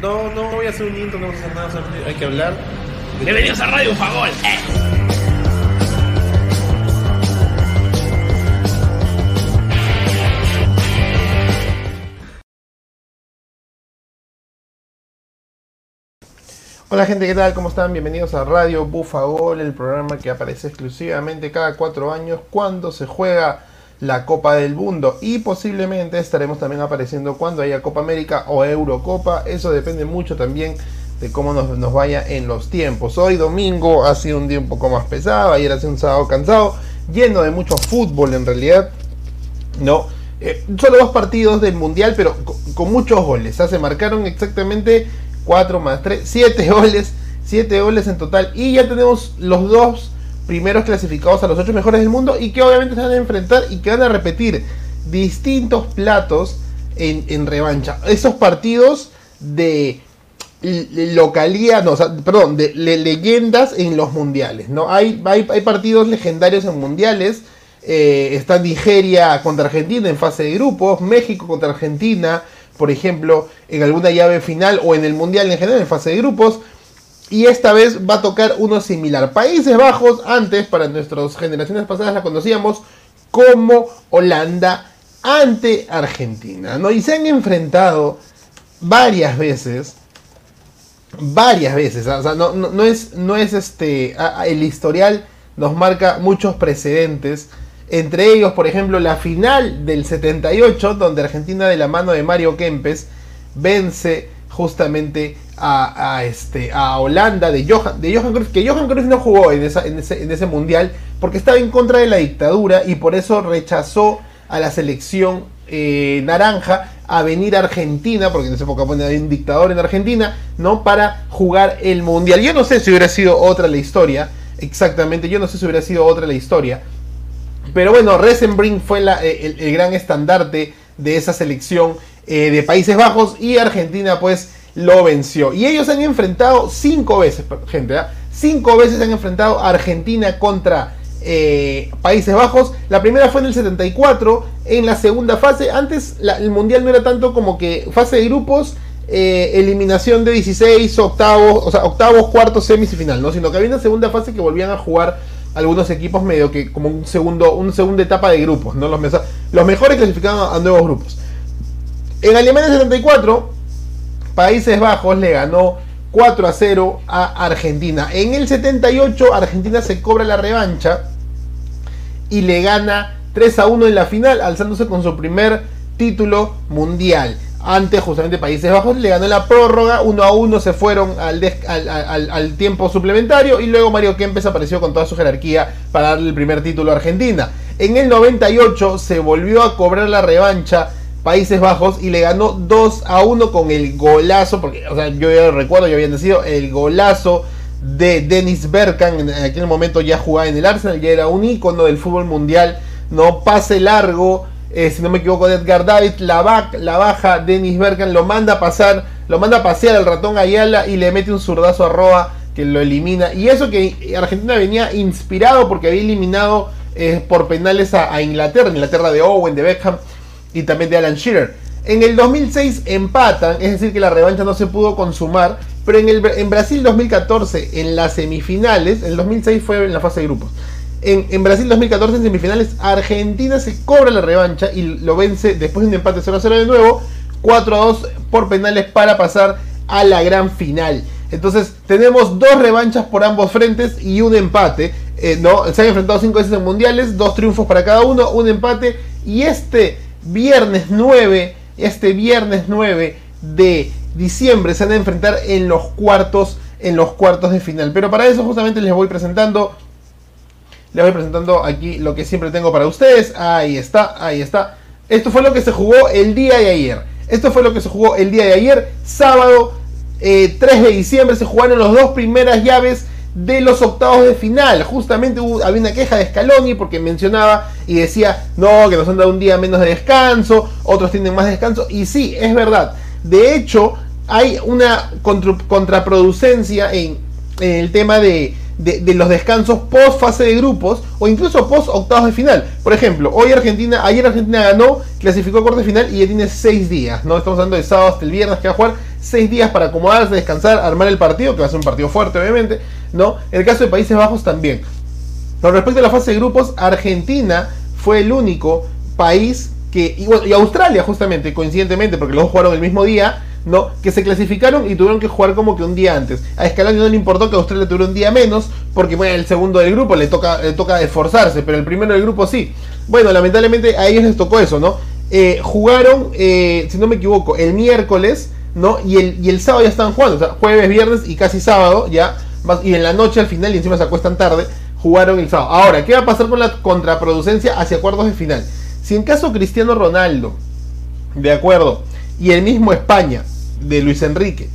No, no voy a hacer un intro, no vamos a hacer nada, solamente hay que hablar. Bienvenidos a Radio Fagol. Eh. Hola gente, ¿qué tal? ¿Cómo están? Bienvenidos a Radio Bufagol, el programa que aparece exclusivamente cada cuatro años cuando se juega la Copa del Mundo y posiblemente estaremos también apareciendo cuando haya Copa América o Eurocopa. Eso depende mucho también de cómo nos, vaya en los tiempos. Hoy domingo ha sido un día un poco más pesado, ayer ha sido un sábado cansado, lleno de mucho fútbol en realidad. No, eh, solo dos partidos del Mundial, pero con, con muchos goles. ¿ah? Se marcaron exactamente 4 más 3, 7 goles, 7 goles en total. Y ya tenemos los dos primeros clasificados a los 8 mejores del mundo y que obviamente se van a enfrentar y que van a repetir distintos platos en, revancha. Esos partidos de localía, no, perdón, de le, leyendas en los mundiales, ¿no? Hay, hay, hay partidos legendarios en mundiales. Eh, está Nigeria contra Argentina en fase de grupos, México contra Argentina, por ejemplo, en alguna llave final o en el mundial en general en fase de grupos. Y esta vez va a tocar uno similar. Países Bajos, antes, para nuestras generaciones pasadas, la conocíamos como Holanda ante Argentina. ¿no? Y se han enfrentado varias veces. Varias veces. O sea, no, no, no es, no es este. El historial nos marca muchos precedentes. Entre ellos, por ejemplo, la final del 78, donde Argentina de la mano de Mario Kempes vence justamente a, este, a Holanda de Johan, de Johan Cruyff, que Johan Cruyff no jugó en, en, ese, en ese mundial porque estaba en contra de la dictadura y por eso rechazó a la selección eh, naranja a venir a Argentina, porque en esa época bueno, había un dictador en Argentina, ¿no? Para jugar el mundial. Yo no sé si hubiera sido otra la historia, exactamente, yo no sé si hubiera sido otra la historia. Pero bueno, Resenbrink fue la, el, el, gran estandarte de esa selección eh, de Países Bajos y Argentina pues lo venció. Y ellos han enfrentado cinco veces, gente, ¿eh? cinco veces han enfrentado a Argentina contra eh, Países Bajos. La primera fue en el 74, en la segunda fase. Antes el Mundial no era tanto como que fase de grupos. Eh, eliminación de 16, octavos, o sea, octavos, cuartos, semis y final, ¿no? Sino que había una segunda fase que volvían a jugar algunos equipos medio que como un segundo, una segunda etapa de grupos, ¿no? Los, los mejores clasificaban a nuevos grupos. En Alemania 74, Países Bajos le ganó 4 a 0 a Argentina. En el 78, Argentina se cobra la revancha y le gana 3 a 1 en la final, alzándose con su primer título mundial. Antes, justamente, Países Bajos le ganó la prórroga, 1 a 1 se fueron al, tiempo suplementario y luego Mario Kempes apareció con toda su jerarquía para darle el primer título a Argentina. En el 98 se volvió a cobrar la revancha Países Bajos y le ganó 2 a 1 con el golazo, porque o sea, yo ya recuerdo, ya habían decidido, el golazo de Dennis Bergkamp, en aquel momento ya jugaba en el Arsenal, ya era un ícono del fútbol mundial, no pase largo, eh, si no me equivoco, de Edgar David, la, ba la baja Dennis Bergkamp, lo manda a pasar, lo manda a pasear al ratón Ayala y le mete un zurdazo a Roa que lo elimina. Y eso que Argentina venía inspirado porque había eliminado eh, por penales a, a Inglaterra, Inglaterra de Owen, de Beckham y también de Alan Shearer. En el 2006 empatan, es decir, que la revancha no se pudo consumar, pero en, el, en Brasil 2014, en las semifinales, el 2006 fue en la fase de grupos. En, en, Brasil 2014, en semifinales, Argentina se cobra la revancha y lo vence después de un empate 0-0 de nuevo, 4-2 por penales para pasar a la gran final. Entonces, tenemos dos revanchas por ambos frentes y un empate. Eh, ¿no? Se han enfrentado cinco veces en mundiales, dos triunfos para cada uno, un empate. Y este viernes 9, este viernes 9 de diciembre se van a enfrentar en los cuartos en los cuartos de final. Pero para eso justamente les voy presentando les voy presentando aquí lo que siempre tengo para ustedes. Ahí está, ahí está. Esto fue lo que se jugó el día de ayer. Esto fue lo que se jugó el día de ayer, sábado eh, 3 de diciembre se jugaron las dos primeras llaves de los octavos de final. Justamente había una queja de Scaloni porque mencionaba y decía, no, que nos han dado un día menos de descanso, otros tienen más descanso. Y sí, es verdad. De hecho, hay una contra, contraproducencia en, en, el tema de, de, los descansos post fase de grupos o incluso post octavos de final. Por ejemplo, hoy Argentina, ayer Argentina ganó, clasificó a cuarto de final y ya tiene seis días, ¿no? Estamos hablando de sábado hasta el viernes que va a jugar seis días para acomodarse, descansar, armar el partido, que va a ser un partido fuerte, obviamente, ¿no? En el caso de Países Bajos también. Con respecto a la fase de grupos, Argentina fue el único país que, y, Australia justamente, coincidentemente, porque los dos jugaron el mismo día, ¿no? Que se clasificaron y tuvieron que jugar como que un día antes. A Scaloni no le importó que Australia tuviera un día menos, porque bueno, el segundo del grupo le toca, le toca esforzarse, pero el primero del grupo sí. Bueno, lamentablemente a ellos les tocó eso, ¿no? Eh, jugaron, eh, si no me equivoco, el miércoles, ¿no? Y el, y el sábado ya estaban jugando, o sea, jueves, viernes y casi sábado, ya, y en la noche al final y encima se acuestan tarde jugaron el sábado. Ahora, ¿qué va a pasar con la contraproducencia hacia cuartos de final? Si en caso Cristiano Ronaldo, de acuerdo, y el mismo España, de Luis Enrique,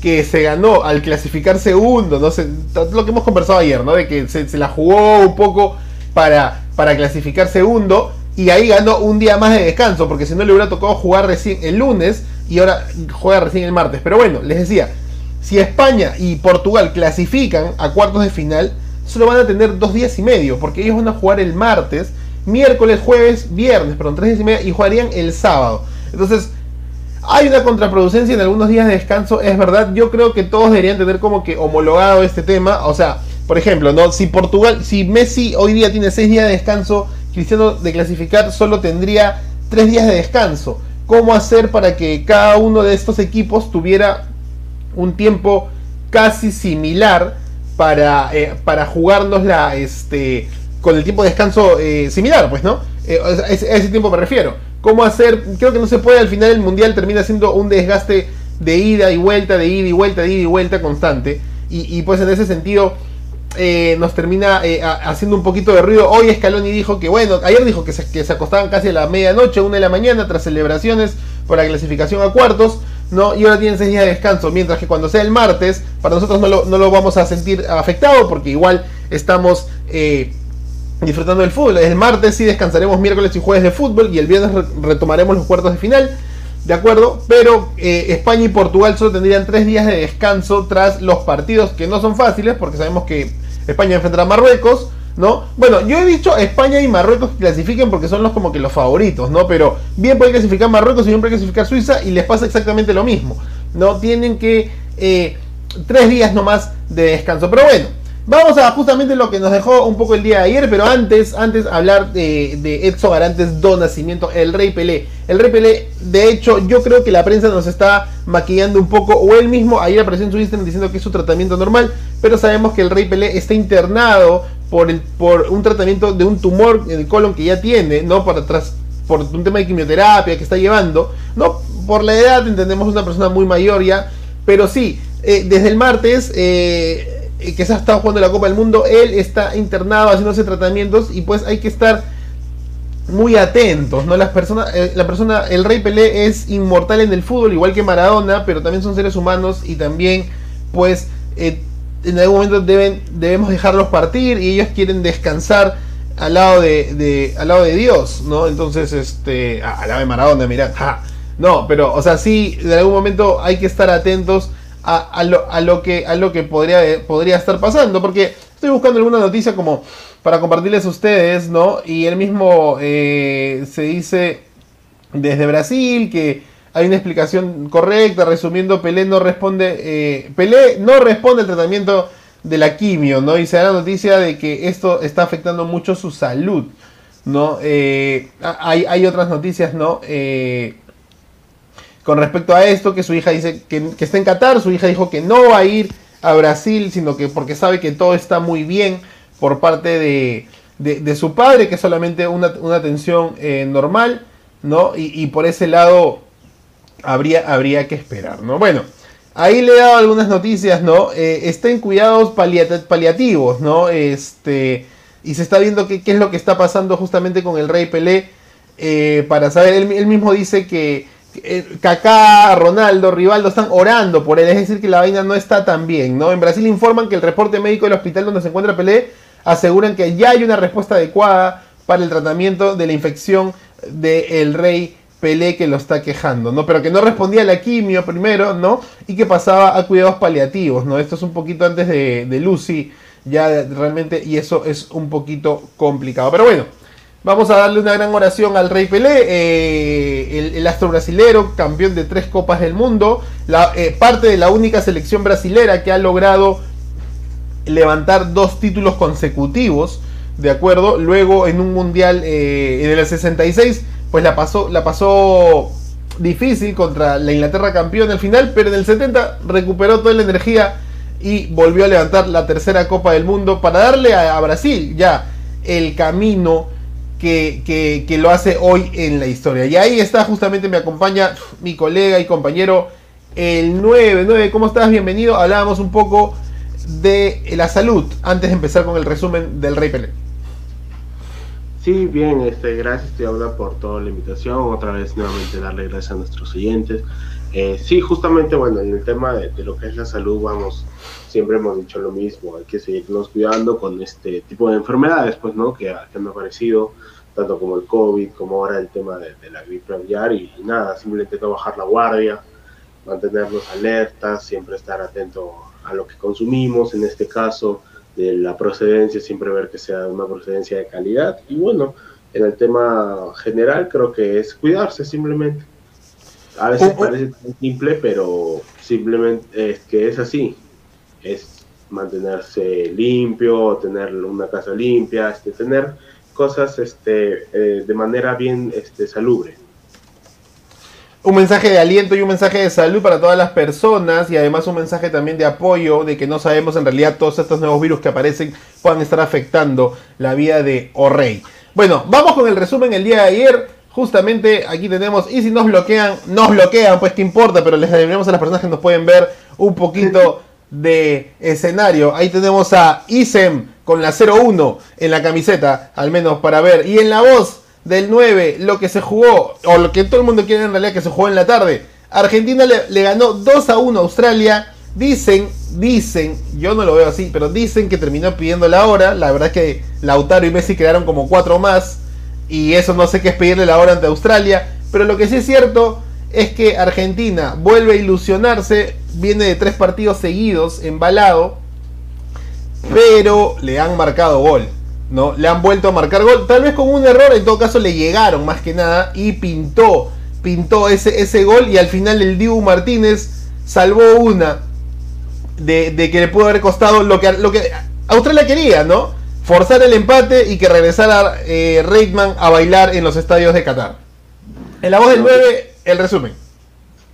que se ganó al clasificar segundo, no sé, lo que hemos conversado ayer, ¿no? De que se, la jugó un poco para, para clasificar segundo y ahí ganó un día más de descanso, porque si no le hubiera tocado jugar recién el lunes y ahora juega recién el martes. Pero bueno, les decía, si España y Portugal clasifican a cuartos de final, solo van a tener dos días y medio, porque ellos van a jugar el martes, miércoles, jueves, viernes, perdón, tres días y medio, y jugarían el sábado. Entonces, hay una contraproducencia en algunos días de descanso, es verdad, yo creo que todos deberían tener como que homologado este tema, o sea, por ejemplo, ¿no? si Portugal, si Messi hoy día tiene seis días de descanso, Cristiano de clasificar solo tendría tres días de descanso. ¿Cómo hacer para que cada uno de estos equipos tuviera un tiempo casi similar para, eh, para jugárnosla este, con el tiempo de descanso eh, similar, pues, ¿no? Eh, a ese tiempo me refiero. ¿Cómo hacer? Creo que no se puede, al final el mundial termina siendo un desgaste de ida y vuelta, de ida y vuelta, de ida y vuelta constante. Y, pues en ese sentido nos termina haciendo un poquito de ruido. Hoy Scaloni dijo que, bueno, ayer dijo que se, que se acostaban casi a la medianoche, una de la mañana, tras celebraciones por la clasificación a cuartos. ¿no? Y ahora tienen seis días de descanso, mientras que cuando sea el martes, para nosotros no lo, vamos a sentir afectado porque igual estamos eh, disfrutando del fútbol. El martes sí descansaremos miércoles y jueves de fútbol y el viernes retomaremos los cuartos de final. ¿De acuerdo? Pero eh, España y Portugal solo tendrían tres días de descanso tras los partidos que no son fáciles porque sabemos que España enfrentará a Marruecos, ¿no? Bueno, yo he dicho España y Marruecos que clasifiquen porque son los como que los favoritos, ¿no? Pero bien puede clasificar Marruecos y bien puede clasificar Suiza y les pasa exactamente lo mismo, ¿no? Tienen que eh, tres días nomás de descanso. Pero bueno, vamos a justamente lo que nos dejó un poco el día de ayer, pero antes, antes hablar de, de Edson Arantes do Nacimiento, el Rey Pelé. El Rey Pelé, de hecho, yo creo que la prensa nos está maquillando un poco, o él mismo ayer apareció en su Instagram diciendo que es su tratamiento normal, pero sabemos que el Rey Pelé está internado por, el, por un tratamiento de un tumor en el colon que ya tiene, ¿no? Por atrás, por un tema de quimioterapia que está llevando, ¿no? Por la edad entendemos una persona muy mayor ya, pero sí, eh, desde el martes eh, que se ha estado jugando la Copa del Mundo, él está internado haciéndose tratamientos y pues hay que estar muy atentos, ¿no? Las personas, eh, la persona, el Rey Pelé es inmortal en el fútbol, igual que Maradona, pero también son seres humanos y también, pues, en algún momento deben, debemos dejarlos partir y ellos quieren descansar al lado de, al lado de Dios, ¿no? Entonces, este, ah, al lado de Maradona, mirá, no, pero, o sea, sí, en algún momento hay que estar atentos a, lo, a lo, que, a lo que podría, podría estar pasando, porque estoy buscando alguna noticia como para compartirles a ustedes, ¿no? Y él mismo eh, se dice desde Brasil que hay una explicación correcta. Resumiendo, Pelé no responde. Eh, Pelé no responde al tratamiento de la quimio, ¿no? Y se da la noticia de que esto está afectando mucho su salud, ¿no? Eh, hay, hay, otras noticias, ¿no? Eh, con respecto a esto, que su hija dice que, está en Qatar, su hija dijo que no va a ir a Brasil, sino que porque sabe que todo está muy bien por parte de, de, su padre, que es solamente una, una atención normal, ¿no? Y, por ese lado habría, habría que esperar, ¿no? Bueno, ahí le he dado algunas noticias, ¿no? Eh, está en cuidados paliativos, ¿no? Este, y se está viendo qué, es lo que está pasando justamente con el Rey Pelé. Eh, para saber, él, mismo dice que eh, Kaká, Ronaldo, Rivaldo están orando por él, es decir, que la vaina no está tan bien, ¿no? En Brasil informan que el reporte médico del hospital donde se encuentra Pelé aseguran que ya hay una respuesta adecuada para el tratamiento de la infección del Rey Pelé que lo está quejando, ¿no? Pero que no respondía a la quimio primero, ¿no? Y que pasaba a cuidados paliativos, ¿no? Esto es un poquito antes de, Lucy ya realmente, y eso es un poquito complicado. Pero bueno, vamos a darle una gran oración al Rey Pelé, eh, el, astro brasilero, campeón de tres copas del mundo, eh, parte de la única selección brasilera que ha logrado levantar dos títulos consecutivos, ¿de acuerdo? Luego en un mundial eh, en el 66, pues la pasó, la pasó difícil contra la Inglaterra campeón al final, pero en el 70 recuperó toda la energía y volvió a levantar la tercera Copa del Mundo para darle a, Brasil ya el camino que, que, lo hace hoy en la historia. Y ahí está, justamente me acompaña mi colega y compañero, el 9. 9, ¿cómo estás? Bienvenido. Hablábamos un poco de la salud antes de empezar con el resumen del Rey Pelé. Sí, bien, este, gracias te habla por toda la invitación. Otra vez nuevamente darle gracias a nuestros oyentes. Eh, sí, justamente, bueno, en el tema de, lo que es la salud, vamos, siempre hemos dicho lo mismo, hay que seguirnos cuidando con este tipo de enfermedades, pues, ¿no? Que, han aparecido, tanto como el COVID, como ahora el tema de, la gripe aviar, y, nada, simplemente no bajar la guardia, mantenernos alertas, siempre estar atento a lo que consumimos, en este caso, de la procedencia, siempre ver que sea una procedencia de calidad. Y bueno, en el tema general creo que es cuidarse simplemente. A veces parece simple, pero simplemente es que es así. Es mantenerse limpio, tener una casa limpia, este, tener cosas este, eh, de manera bien este, salubre un mensaje de aliento y un mensaje de salud para todas las personas y además un mensaje también de apoyo de que no sabemos en realidad todos estos nuevos virus que aparecen puedan estar afectando la vida de O'Reilly. Bueno, vamos con el resumen el día de ayer. Justamente aquí tenemos, y si nos bloquean, nos bloquean, pues qué importa, pero les deberíamos a las personas que nos pueden ver un poquito de escenario. Ahí tenemos a Isem con la 01 en la camiseta, al menos para ver. Y en la voz del 9, lo que se jugó, o lo que todo el mundo quiere en realidad que se jugó en la tarde. Argentina le, ganó 2 a 1 a Australia. Dicen, dicen, yo no lo veo así, pero dicen que terminó pidiendo la hora. La verdad es que Lautaro y Messi quedaron como 4 más. Y eso no sé qué es pedirle la hora ante Australia. Pero lo que sí es cierto es que Argentina vuelve a ilusionarse. Viene de tres partidos seguidos, embalado. Pero le han marcado gol. ¿no? Le han vuelto a marcar gol, tal vez con un error, en todo caso le llegaron más que nada y pintó, pintó ese, ese gol y al final el Dibu Martínez salvó una de, que le pudo haber costado lo que, lo que Australia quería, ¿no? Forzar el empate y que regresara eh, Reitman a bailar en los estadios de Qatar. En la voz del 9, el resumen.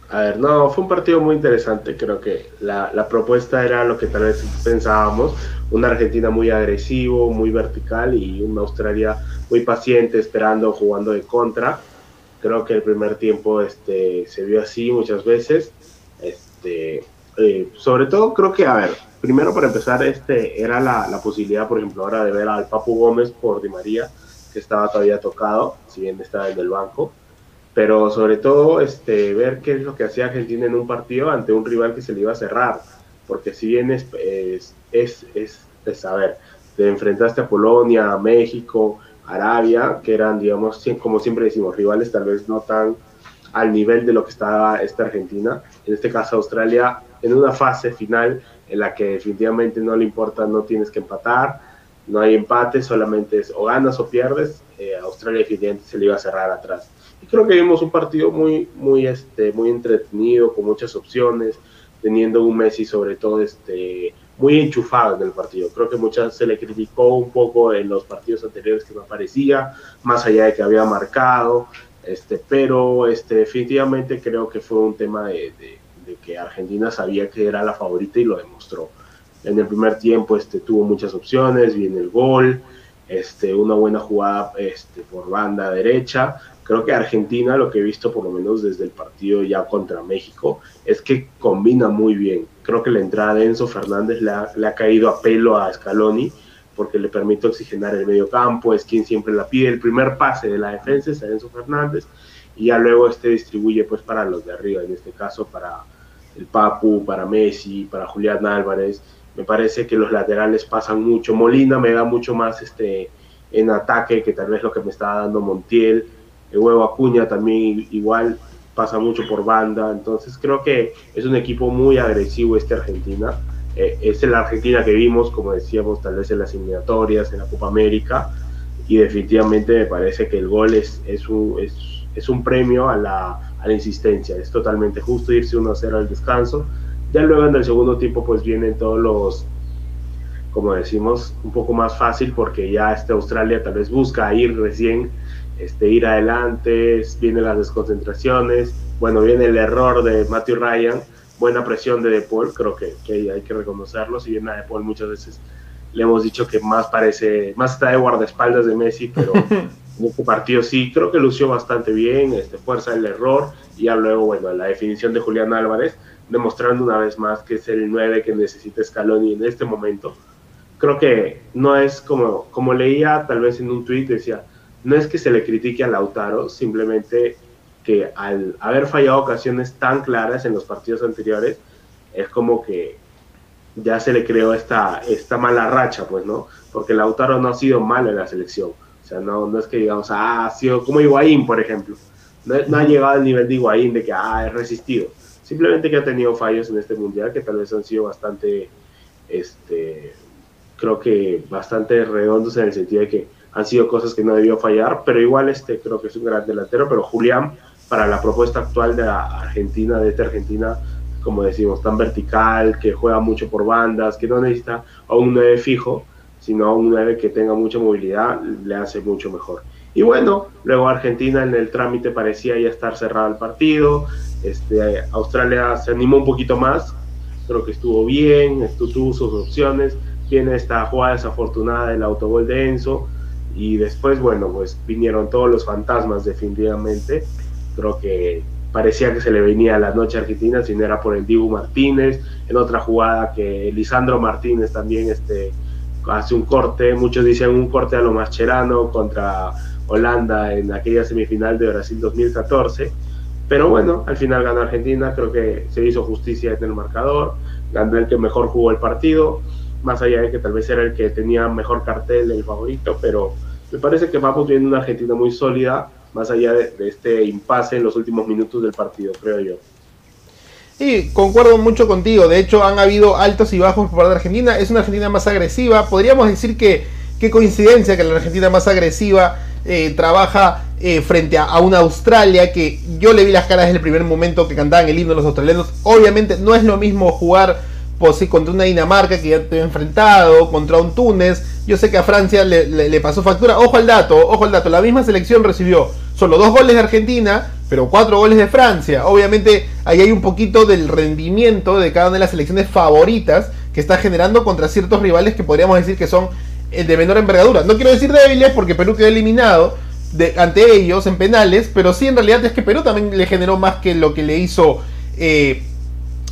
A ver, no, fue un partido muy interesante. Creo que la, la, propuesta era lo que tal vez pensábamos una Argentina muy agresivo, muy vertical y una Australia muy paciente, esperando, jugando de contra. Creo que el primer tiempo este, se vio así muchas veces. Este, eh, sobre todo creo que, a ver, primero para empezar, este, era la, posibilidad, por ejemplo, ahora de ver al Papu Gómez por Di María, que estaba todavía tocado, si bien estaba en el banco. Pero sobre todo este, ver qué es lo que hacía Argentina en un partido ante un rival que se le iba a cerrar porque si bien es, es, es, ver, te enfrentaste a Polonia, a México, Arabia, que eran, digamos, como siempre decimos, rivales tal vez no tan al nivel de lo que estaba esta Argentina, en este caso Australia, en una fase final en la que definitivamente no le importa, no tienes que empatar, no hay empate, solamente es o ganas o pierdes, eh, Australia definitivamente se le iba a cerrar atrás. Y creo que vimos un partido muy, muy, este, muy entretenido, con muchas opciones, teniendo un Messi sobre todo este, muy enchufado en el partido. Creo que muchas se le criticó un poco en los partidos anteriores que no aparecía, más allá de que había marcado, este, pero este, definitivamente creo que fue un tema de, que Argentina sabía que era la favorita y lo demostró. En el primer tiempo este, tuvo muchas opciones, viene el gol, este, una buena jugada este, por banda derecha, Creo que Argentina, lo que he visto por lo menos desde el partido ya contra México, es que combina muy bien. Creo que la entrada de Enzo Fernández le ha, caído a pelo a Scaloni porque le permite oxigenar el medio campo, es quien siempre la pide. El primer pase de la defensa es Enzo Fernández y ya luego este distribuye pues para los de arriba, en este caso para el Papu, para Messi, para Julián Álvarez. Me parece que los laterales pasan mucho. Molina me da mucho más este en ataque que tal vez lo que me estaba dando Montiel el huevo Acuña también igual pasa mucho por banda, entonces creo que es un equipo muy agresivo este Argentina eh, es la Argentina que vimos, como decíamos, tal vez en las eliminatorias, en la Copa América, y definitivamente me parece que el gol es, es, un, es, es un premio a la, a la insistencia, es totalmente justo irse 1-0 al descanso, ya luego en el segundo tiempo pues vienen todos los, como decimos, un poco más fácil porque ya este Australia tal vez busca ir recién, este, ir adelante, vienen las desconcentraciones, bueno, viene el error de Matthew Ryan, buena presión de De Paul, creo que, que, hay que reconocerlo, si bien a De Paul muchas veces le hemos dicho que más parece, más está de guardaespaldas de Messi, pero en este partido sí, creo que lució bastante bien, este, fuerza el error, y ya luego, bueno, la definición de Julián Álvarez, demostrando una vez más que es el 9 que necesita Scaloni en este momento, creo que no es como, como leía tal vez en un tweet, decía, no es que se le critique a Lautaro, simplemente que al haber fallado ocasiones tan claras en los partidos anteriores, es como que ya se le creó esta, esta mala racha, pues, ¿no? Porque Lautaro no ha sido malo en la selección. Sea, no, no es que digamos, ah, ha sido como Higuaín, por ejemplo. No, no ha llegado al nivel de Higuaín de que, ah, es resistido. Simplemente que ha tenido fallos en este mundial que tal vez han sido bastante, este, creo que bastante redondos en el sentido de que han sido cosas que no debió fallar, pero igual este creo que es un gran delantero, pero Julián para la propuesta actual de la Argentina, de esta Argentina, como decimos, tan vertical, que juega mucho por bandas, que no necesita a un 9 fijo, sino a un 9 que tenga mucha movilidad, le hace mucho mejor. Y bueno, luego Argentina en el trámite parecía ya estar cerrado el partido, este, Australia se animó un poquito más, creo que estuvo bien, tuvo sus opciones, tiene esta jugada desafortunada del autogol de Enzo y después, bueno, pues vinieron todos los fantasmas definitivamente. Creo que parecía que se le venía la noche argentina, si no era por el Dibu Martínez, en otra jugada que Lisandro Martínez también este, hace un corte, muchos dicen un corte a lo Mascherano contra Holanda en aquella semifinal de Brasil 2014, pero bueno, al final ganó Argentina, creo que se hizo justicia en el marcador, ganó el que mejor jugó el partido, más allá de que tal vez era el que tenía mejor cartel, el favorito, pero me parece que vamos viendo una Argentina muy sólida, más allá de, de este impasse en los últimos minutos del partido, creo yo. Sí, concuerdo mucho contigo. De hecho, han habido altos y bajos por parte de Argentina. Es una Argentina más agresiva. Podríamos decir que qué coincidencia que la Argentina más agresiva eh, trabaja eh, frente a, una Australia que yo le vi las caras desde el primer momento que cantaban el himno los australianos. Obviamente no es lo mismo jugar pues, contra una Dinamarca que ya te he enfrentado, contra un Túnez. Yo sé que a Francia le, le, le pasó factura. Ojo al dato, ojo al dato. La misma selección recibió solo dos goles de Argentina, pero cuatro goles de Francia. Obviamente ahí hay un poquito del rendimiento de cada una de las selecciones favoritas que está generando contra ciertos rivales que podríamos decir que son de menor envergadura. No quiero decir débiles porque Perú quedó eliminado ante ellos en penales, pero sí en realidad es que Perú también le generó más que lo que le hizo eh,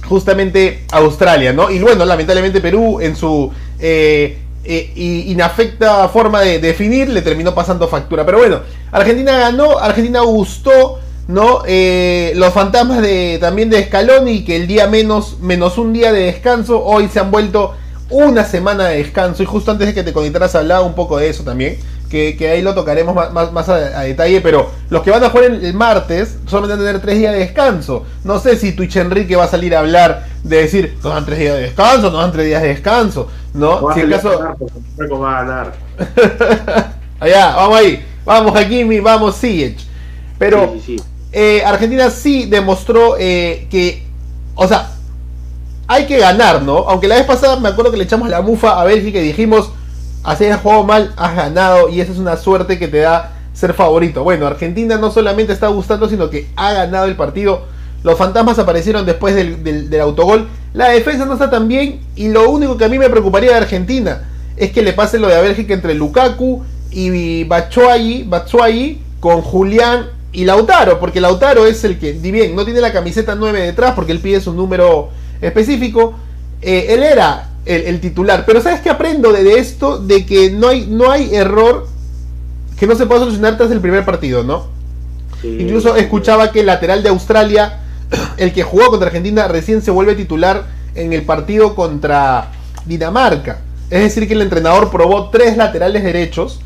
justamente Australia, ¿no? Y bueno, lamentablemente Perú en su eh, eh, inafecta forma de definir le terminó pasando factura. Pero bueno, Argentina ganó, Argentina gustó, ¿no? Eh, los fantasmas de, también de Scaloni, que el día menos, menos un día de descanso, hoy se han vuelto una semana de descanso. Y justo antes de que te conectaras hablaba un poco de eso también. Que, que ahí lo tocaremos más, más, más a, a, detalle. Pero los que van a jugar el, el, martes solamente van a tener tres días de descanso. No sé si Twitch Enrique va a salir a hablar de decir, nos dan tres días de descanso, nos dan tres días de descanso. ¿No? no si en caso. Ganar, va a ganar. Allá, vamos ahí. Vamos Hakimi, vamos Siege. Pero sí, sí, sí. Eh, Argentina sí demostró eh, que, o sea, hay que ganar, ¿no? Aunque la vez pasada me acuerdo que le echamos la mufa a Bélgica y dijimos, así has jugado mal, has ganado y esa es una suerte que te da ser favorito. Bueno, Argentina no solamente está gustando, sino que ha ganado el partido. Los fantasmas aparecieron después del, autogol. La defensa no está tan bien y lo único que a mí me preocuparía de Argentina es que le pase lo de a Bélgica entre Lukaku y Batshuayi, Batshuayi con Julián y Lautaro, porque Lautaro es el que, si bien no tiene la camiseta 9 detrás, porque él pide su número específico, eh, él era el, el, titular. Pero ¿sabes qué aprendo de, de, esto? De que no hay, no hay error que no se pueda solucionar tras el primer partido, ¿no? Sí, Incluso escuchaba que el lateral de Australia, el que jugó contra Argentina, recién se vuelve titular en el partido contra Dinamarca. Es decir, que el entrenador probó tres laterales derechos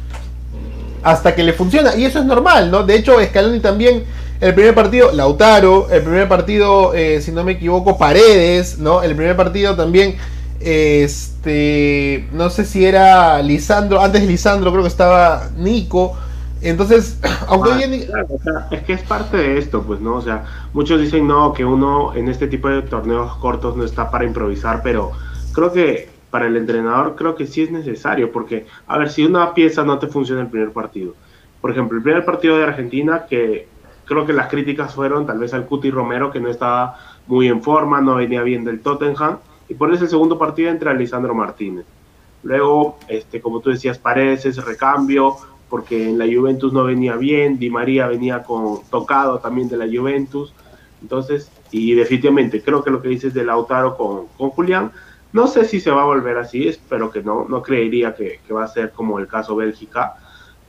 hasta que le funciona. Y eso es normal, ¿no? De hecho, Scaloni también, el primer partido, Lautaro, el primer partido, eh, si no me equivoco, Paredes, ¿no? El primer partido también, Este, no sé si era Lisandro, antes de Lisandro creo que estaba Nico. Entonces, aunque ah, es que es parte de esto, pues, ¿no? O sea, muchos dicen, no, que uno en este tipo de torneos cortos no está para improvisar, pero creo que para el entrenador creo que sí es necesario, porque, a ver, si una pieza no te funciona el primer partido, por ejemplo, el primer partido de Argentina, que creo que las críticas fueron tal vez al Cuti Romero, que no estaba muy en forma, no venía bien del Tottenham, y por eso el segundo partido entre Lisandro Martínez. Luego, este, como tú decías, Paredes, recambio, porque en la Juventus no venía bien, Di María venía con tocado también de la Juventus, entonces, y definitivamente creo que lo que dices de Lautaro con, con Julián, no sé si se va a volver así, espero que no, no creería que, que, va a ser como el caso Bélgica,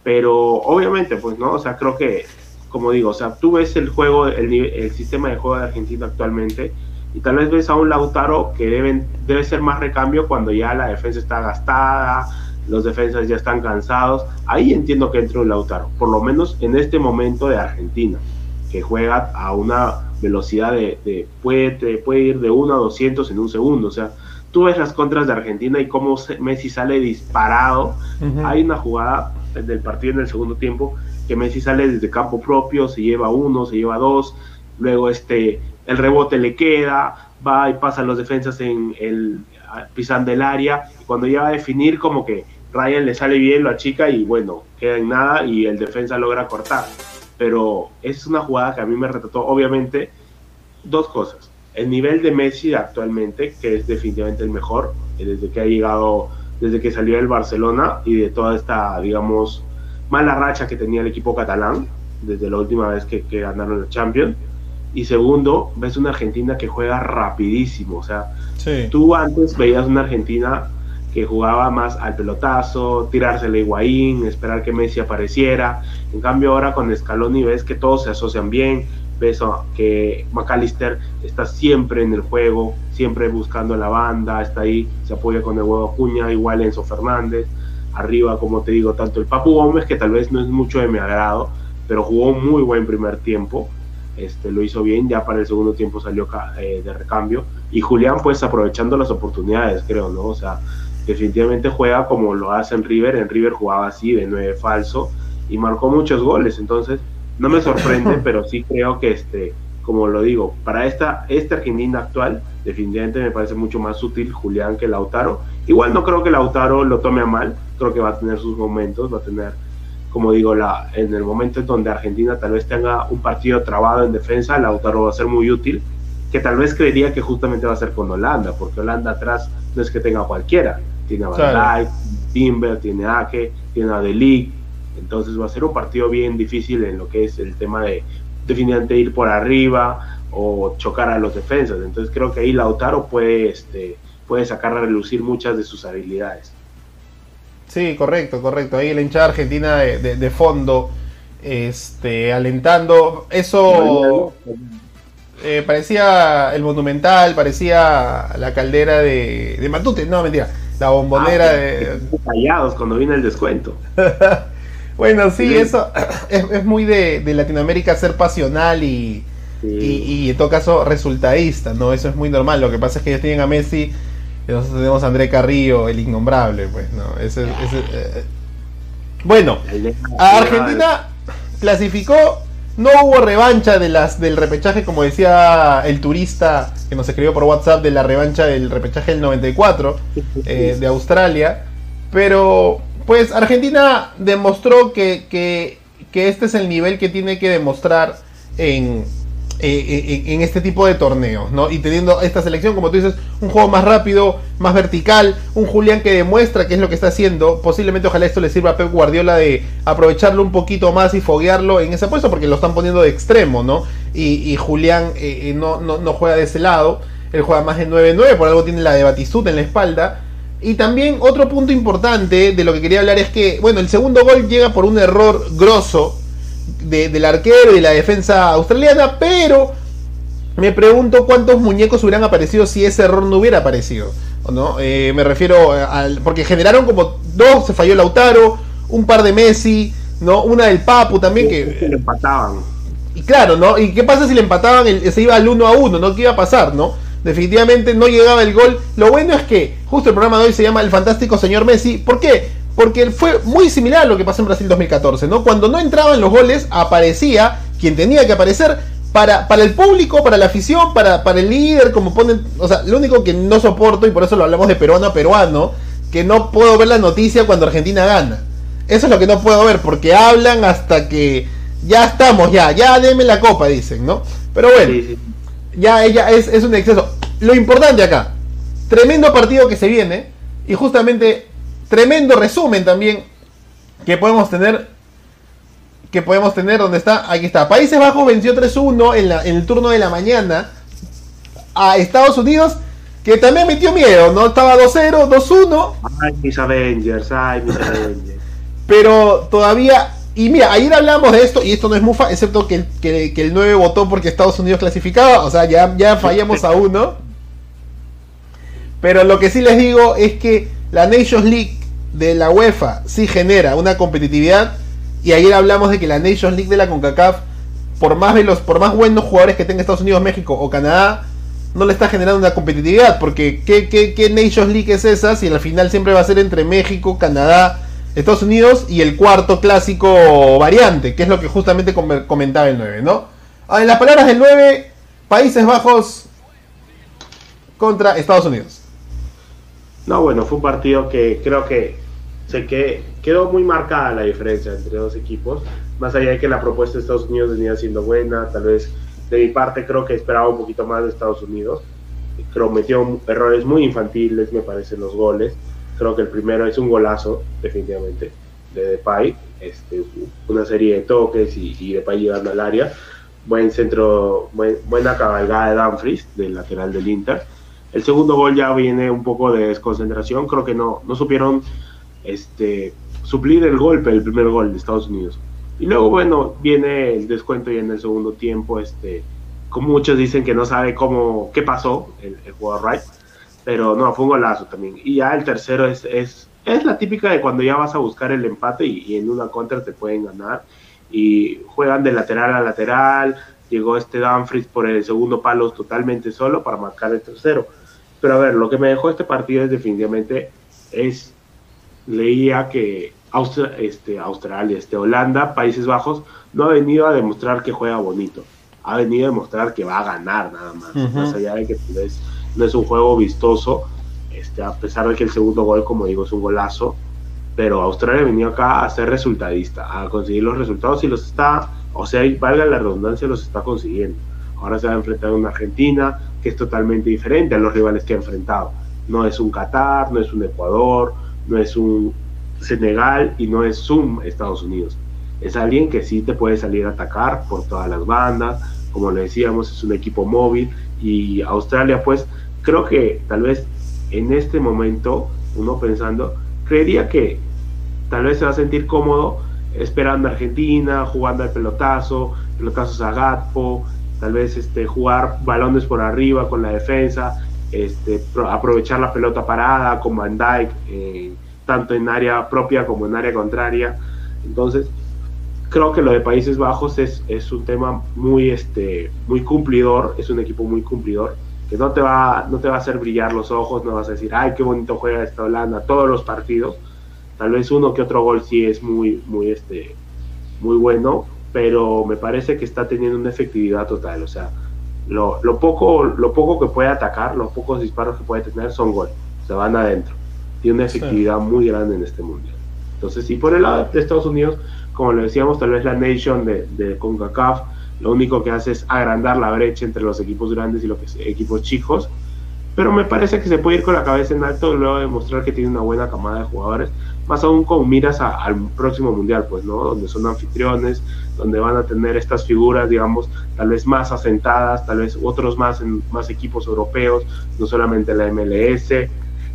pero obviamente, pues no, o sea, creo que, como digo, o sea, tú ves el juego, el, el sistema de juego de Argentina actualmente, y tal vez ves a un Lautaro que deben, debe ser más recambio cuando ya la defensa está gastada, los defensas ya están cansados. Ahí entiendo que entre un Lautaro, por lo menos en este momento de Argentina, que juega a una velocidad de, puede, puede ir de 1 a 200 en un segundo. O sea, tú ves las contras de Argentina y cómo Messi sale disparado. Hay una jugada del partido en el segundo tiempo que Messi sale desde campo propio, se lleva uno, se lleva dos, luego este el rebote le queda, va y pasa los defensas en el pisando el área y cuando ya va a definir como que Ryan le sale bien, lo achica y bueno, queda en nada y el defensa logra cortar. Pero es una jugada que a mí me retrató, obviamente, dos cosas. El nivel de Messi actualmente, que es definitivamente el mejor, eh, desde que ha llegado, desde que salió del Barcelona y de toda esta, digamos, mala racha que tenía el equipo catalán, desde la última vez que, que ganaron el Champions. Y segundo, ves una Argentina que juega rapidísimo. O sea, tú antes veías una Argentina que jugaba más al pelotazo, tirarse el Higuaín, esperar que Messi apareciera. En cambio ahora con Scaloni ves que todos se asocian bien, ves que McAllister está siempre en el juego, siempre buscando la banda, está ahí, se apoya con el huevo Cuña, igual Enzo Fernández. Arriba, como te digo, tanto el Papu Gómez, que tal vez no es mucho de mi agrado, pero jugó muy buen primer tiempo. Este, lo hizo bien, ya para el segundo tiempo salió eh, de recambio. Y Julián, pues aprovechando las oportunidades, creo, ¿no? O sea, definitivamente juega como lo hace en River. En River jugaba así, de nueve falso, y marcó muchos goles. Entonces, no me sorprende, pero sí creo que, este, como lo digo, para esta, esta Argentina actual, definitivamente me parece mucho más útil Julián que Lautaro. Igual no creo que Lautaro lo tome a mal, creo que va a tener sus momentos, va a tener, como digo, la, en el momento en donde Argentina tal vez tenga un partido trabado en defensa, Lautaro va a ser muy útil, que tal vez creería que justamente va a ser con Holanda, porque Holanda atrás no es que tenga cualquiera, tiene a Van Timber, tiene a Ake, tiene a De entonces va a ser un partido bien difícil en lo que es el tema de definitivamente ir por arriba o chocar a los defensas, entonces creo que ahí Lautaro puede, este, puede sacar a relucir muchas de sus habilidades. Sí, correcto, correcto, ahí la hinchada argentina de, fondo, este, alentando, eso... Eh, parecía el Monumental, parecía la caldera de, de Matute, no, mentira, la bombonera ah, de. Callados cuando viene el descuento. bueno, sí, eso es, muy de, Latinoamérica ser pasional y, y, en todo caso resultadista, ¿no? Eso es muy normal. Lo que pasa es que ellos tienen a Messi y nosotros tenemos a André Carrillo, el innombrable, pues, ¿no? Ese, eh, bueno, a Argentina clasificó no hubo revancha de las del repechaje, como decía el turista que nos escribió por WhatsApp, de la revancha del repechaje del 94 eh, de Australia. Pero, pues, Argentina demostró que, que, este es el nivel que tiene que demostrar en, eh, en, este tipo de torneos, ¿no? Y teniendo esta selección, como tú dices, un juego más rápido, más vertical, un Julián que demuestra qué es lo que está haciendo, posiblemente ojalá esto le sirva a Pep Guardiola de aprovecharlo un poquito más y foguearlo en ese puesto, porque lo están poniendo de extremo, ¿no? Y, Julián eh, eh, no, no, juega de ese lado, él juega más de 9-9, por algo tiene la de Batistut en la espalda. Y también otro punto importante de lo que quería hablar es que, bueno, el segundo gol llega por un error grosso del arquero y la defensa australiana, pero me pregunto cuántos muñecos hubieran aparecido si ese error no hubiera aparecido. ¿no? Eh, me refiero al. Porque generaron como dos, se falló Lautaro, un par de Messi, ¿no? Una del Papu también que. le empataban. Y claro, ¿no? ¿Y qué pasa si le empataban? se iba al 1 a 1, ¿no? ¿Qué iba a pasar, no? Definitivamente no llegaba el gol. Lo bueno es que justo el programa de hoy se llama El Fantástico Señor Messi. ¿Por qué? Porque fue muy similar a lo que pasó en Brasil 2014, ¿no? Cuando no entraban los goles, aparecía quien tenía que aparecer para, para el público, para la afición, para, para el líder, como ponen. O sea, lo único que no soporto, y por eso lo hablamos de peruano a peruano, que no puedo ver la noticia cuando Argentina gana. Eso es lo que no puedo ver, porque hablan hasta que ya estamos, ya, ya deme la copa, dicen, ¿no? Pero bueno, ya ella es, es un exceso. Lo importante acá, tremendo partido que se viene, y justamente tremendo resumen también que podemos tener que podemos tener donde está. Aquí está. Países Bajos venció 3-1 en, en el turno de la mañana a Estados Unidos que también metió miedo no estaba 2-0 2-1 ay mis Avengers ay mis Avengers. Pero todavía y mira, ayer hablamos de esto, y esto no es mufa, excepto que el, que, que el 9 votó porque Estados Unidos clasificaba, o sea, ya, ya fallamos a uno. Pero lo que sí les digo es que la Nations League de la UEFA sí genera una competitividad. Y ayer hablamos de que la Nations League de la CONCACAF, por más, de los, por más buenos jugadores que tenga Estados Unidos, México o Canadá, no le está generando una competitividad. Porque ¿qué, qué, qué Nations League es esa si al final siempre va a ser entre México, Canadá, Estados Unidos y el cuarto clásico variante, que es lo que justamente comentaba el 9, ¿no? Ah, en las palabras del 9, Países Bajos contra Estados Unidos. No, bueno, fue un partido que creo que se que quedó muy marcada la diferencia entre dos equipos, más allá de que la propuesta de Estados Unidos venía siendo buena, tal vez de mi parte creo que esperaba un poquito más de Estados Unidos, creo metió errores muy infantiles, me parecen los goles, creo que el primero es un golazo, definitivamente, de Depay, este, una serie de toques y, y Depay llegando al área, buen centro, buena cabalgada de Dumfries, del lateral del Inter, el segundo gol ya viene un poco de desconcentración, creo que no, no supieron este, suplir el golpe, el primer gol de Estados Unidos. Y luego, bueno, viene el descuento y en el segundo tiempo, este, como muchos dicen que no sabe cómo, qué pasó el, jugador Wright, pero no, fue un golazo también. Y ya el tercero es, es, es la típica de cuando ya vas a buscar el empate y, y en una contra te pueden ganar. Y juegan de lateral a lateral, llegó este Dumfries por el segundo palo totalmente solo para marcar el tercero pero a ver, lo que me dejó este partido es definitivamente, es, leía que este, Australia, este, Holanda, Países Bajos, no ha venido a demostrar que juega bonito, ha venido a demostrar que va a ganar nada más, más allá de que pues, no es un juego vistoso, este, a pesar de que el segundo gol, como digo, es un golazo, pero Australia venido acá a ser resultadista, a conseguir los resultados y los está, o sea, valga la redundancia, los está consiguiendo. Ahora se va a enfrentar a una Argentina que es totalmente diferente a los rivales que ha enfrentado. No es un Qatar, no es un Ecuador, no es un Senegal y no es un Estados Unidos. Es alguien que sí te puede salir a atacar por todas las bandas, como le decíamos, es un equipo móvil y Australia pues creo que tal vez en este momento, uno pensando, creería que tal vez se va a sentir cómodo esperando a Argentina, jugando al pelotazo, pelotazos a Gatpo, tal vez este, jugar balones por arriba con la defensa, este, aprovechar la pelota parada con Van Dyke, eh, tanto en área propia como en área contraria. Entonces, creo que lo de Países Bajos es, es un tema muy, este, muy cumplidor, es un equipo muy cumplidor, que no te, va, no te va a hacer brillar los ojos, no vas a decir, ay, qué bonito juega esta Holanda, todos los partidos. Tal vez uno que otro gol sí es muy, muy, este, muy bueno, pero me parece que está teniendo una efectividad total. O sea, lo, lo, poco, lo poco que puede atacar, los pocos disparos que puede tener son gol, se van adentro. Tiene una efectividad muy grande en este mundial. Entonces, y por el lado de Estados Unidos, como lo decíamos, tal vez la Nation de, de CONCACAF lo único que hace es agrandar la brecha entre los equipos grandes y los equipos chicos. Pero me parece que se puede ir con la cabeza en alto luego de mostrar que tiene una buena camada de jugadores más aún con miras al próximo mundial, pues, ¿no? Donde son anfitriones, donde van a tener estas figuras, digamos, tal vez más asentadas, tal vez otros más en más equipos europeos, no solamente la MLS,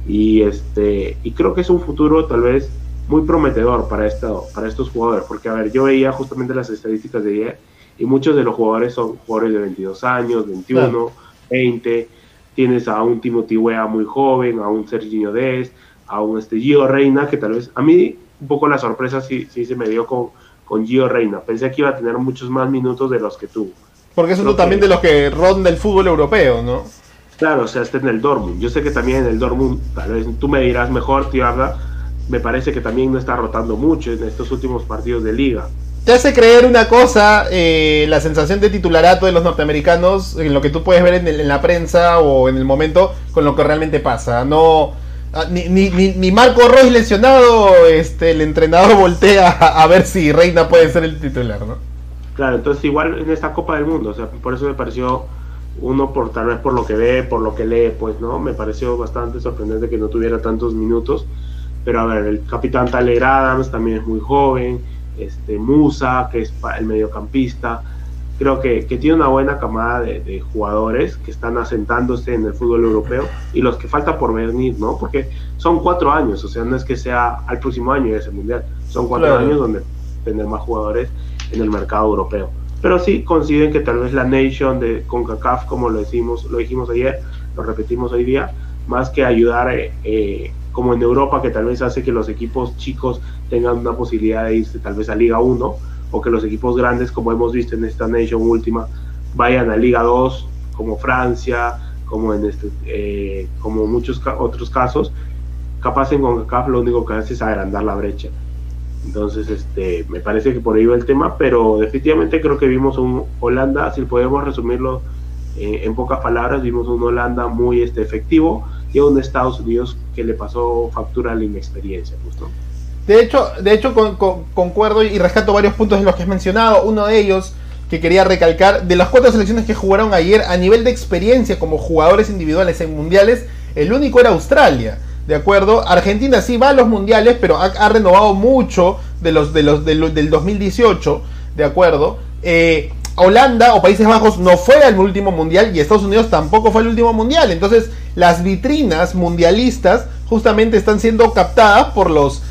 y este, y creo que es un futuro tal vez muy prometedor para esto, para estos jugadores, porque a ver, yo veía justamente las estadísticas de ayer, y muchos de los jugadores son jugadores de 22 años, 21, 20, tienes a un Timothy Wea muy joven, a un Serginho Dest, a un este, Gio Reina, que tal vez a mí un poco la sorpresa sí, sí se me dio con, con Gio Reina. Pensé que iba a tener muchos más minutos de los que tuvo. Porque eso también de los que ronda el fútbol europeo, ¿no? Claro, o sea, está en el Dortmund. Yo sé que también en el Dortmund, tal vez tú me dirás mejor, tío me parece que también no está rotando mucho en estos últimos partidos de liga. Te hace creer una cosa, eh, la sensación de titularato de los norteamericanos, en lo que tú puedes ver en, la prensa o en el momento, con lo que realmente pasa. No, ah, ni, ni, ni, Marco Roy lesionado, este, el entrenador voltea a, ver si Reina puede ser el titular, ¿no? Claro, entonces igual en esta Copa del Mundo, o sea, por eso me pareció uno por tal vez por lo que ve, por lo que lee, pues no, me pareció bastante sorprendente que no tuviera tantos minutos. Pero a ver, el capitán Tyler Adams también es muy joven, este Musa, que es el mediocampista, creo que, que tiene una buena camada de, jugadores que están asentándose en el fútbol europeo y los que falta por venir, ¿no? Porque son cuatro años, o sea, no es que sea al próximo año ese mundial, son cuatro años donde tener más jugadores en el mercado europeo. Pero sí coinciden que tal vez la Nation de CONCACAF, como lo decimos, lo dijimos ayer, lo repetimos hoy día, más que ayudar eh, eh, como en Europa, que tal vez hace que los equipos chicos tengan una posibilidad de irse tal vez a Liga 1, o que los equipos grandes, como hemos visto en esta Nation última, vayan a Liga 2, como Francia, como en este, eh, como muchos otros casos, capaz en CONCACAF lo único que hace es agrandar la brecha. Entonces, este, me parece que por ahí va el tema, pero definitivamente creo que vimos un Holanda, si podemos resumirlo eh, en pocas palabras, vimos un Holanda muy este, efectivo y un Estados Unidos que le pasó factura a la inexperiencia. De hecho, de hecho concuerdo y rescato varios puntos de los que has mencionado. Uno de ellos que quería recalcar, de las cuatro selecciones que jugaron ayer a nivel de experiencia como jugadores individuales en mundiales, el único era Australia. ¿de acuerdo? Argentina sí va a los mundiales, pero ha, renovado mucho de los, de los, del 2018, ¿de acuerdo? Eh, Holanda o Países Bajos no fue al último mundial y Estados Unidos tampoco fue al último mundial. Entonces, las vitrinas mundialistas justamente están siendo captadas por los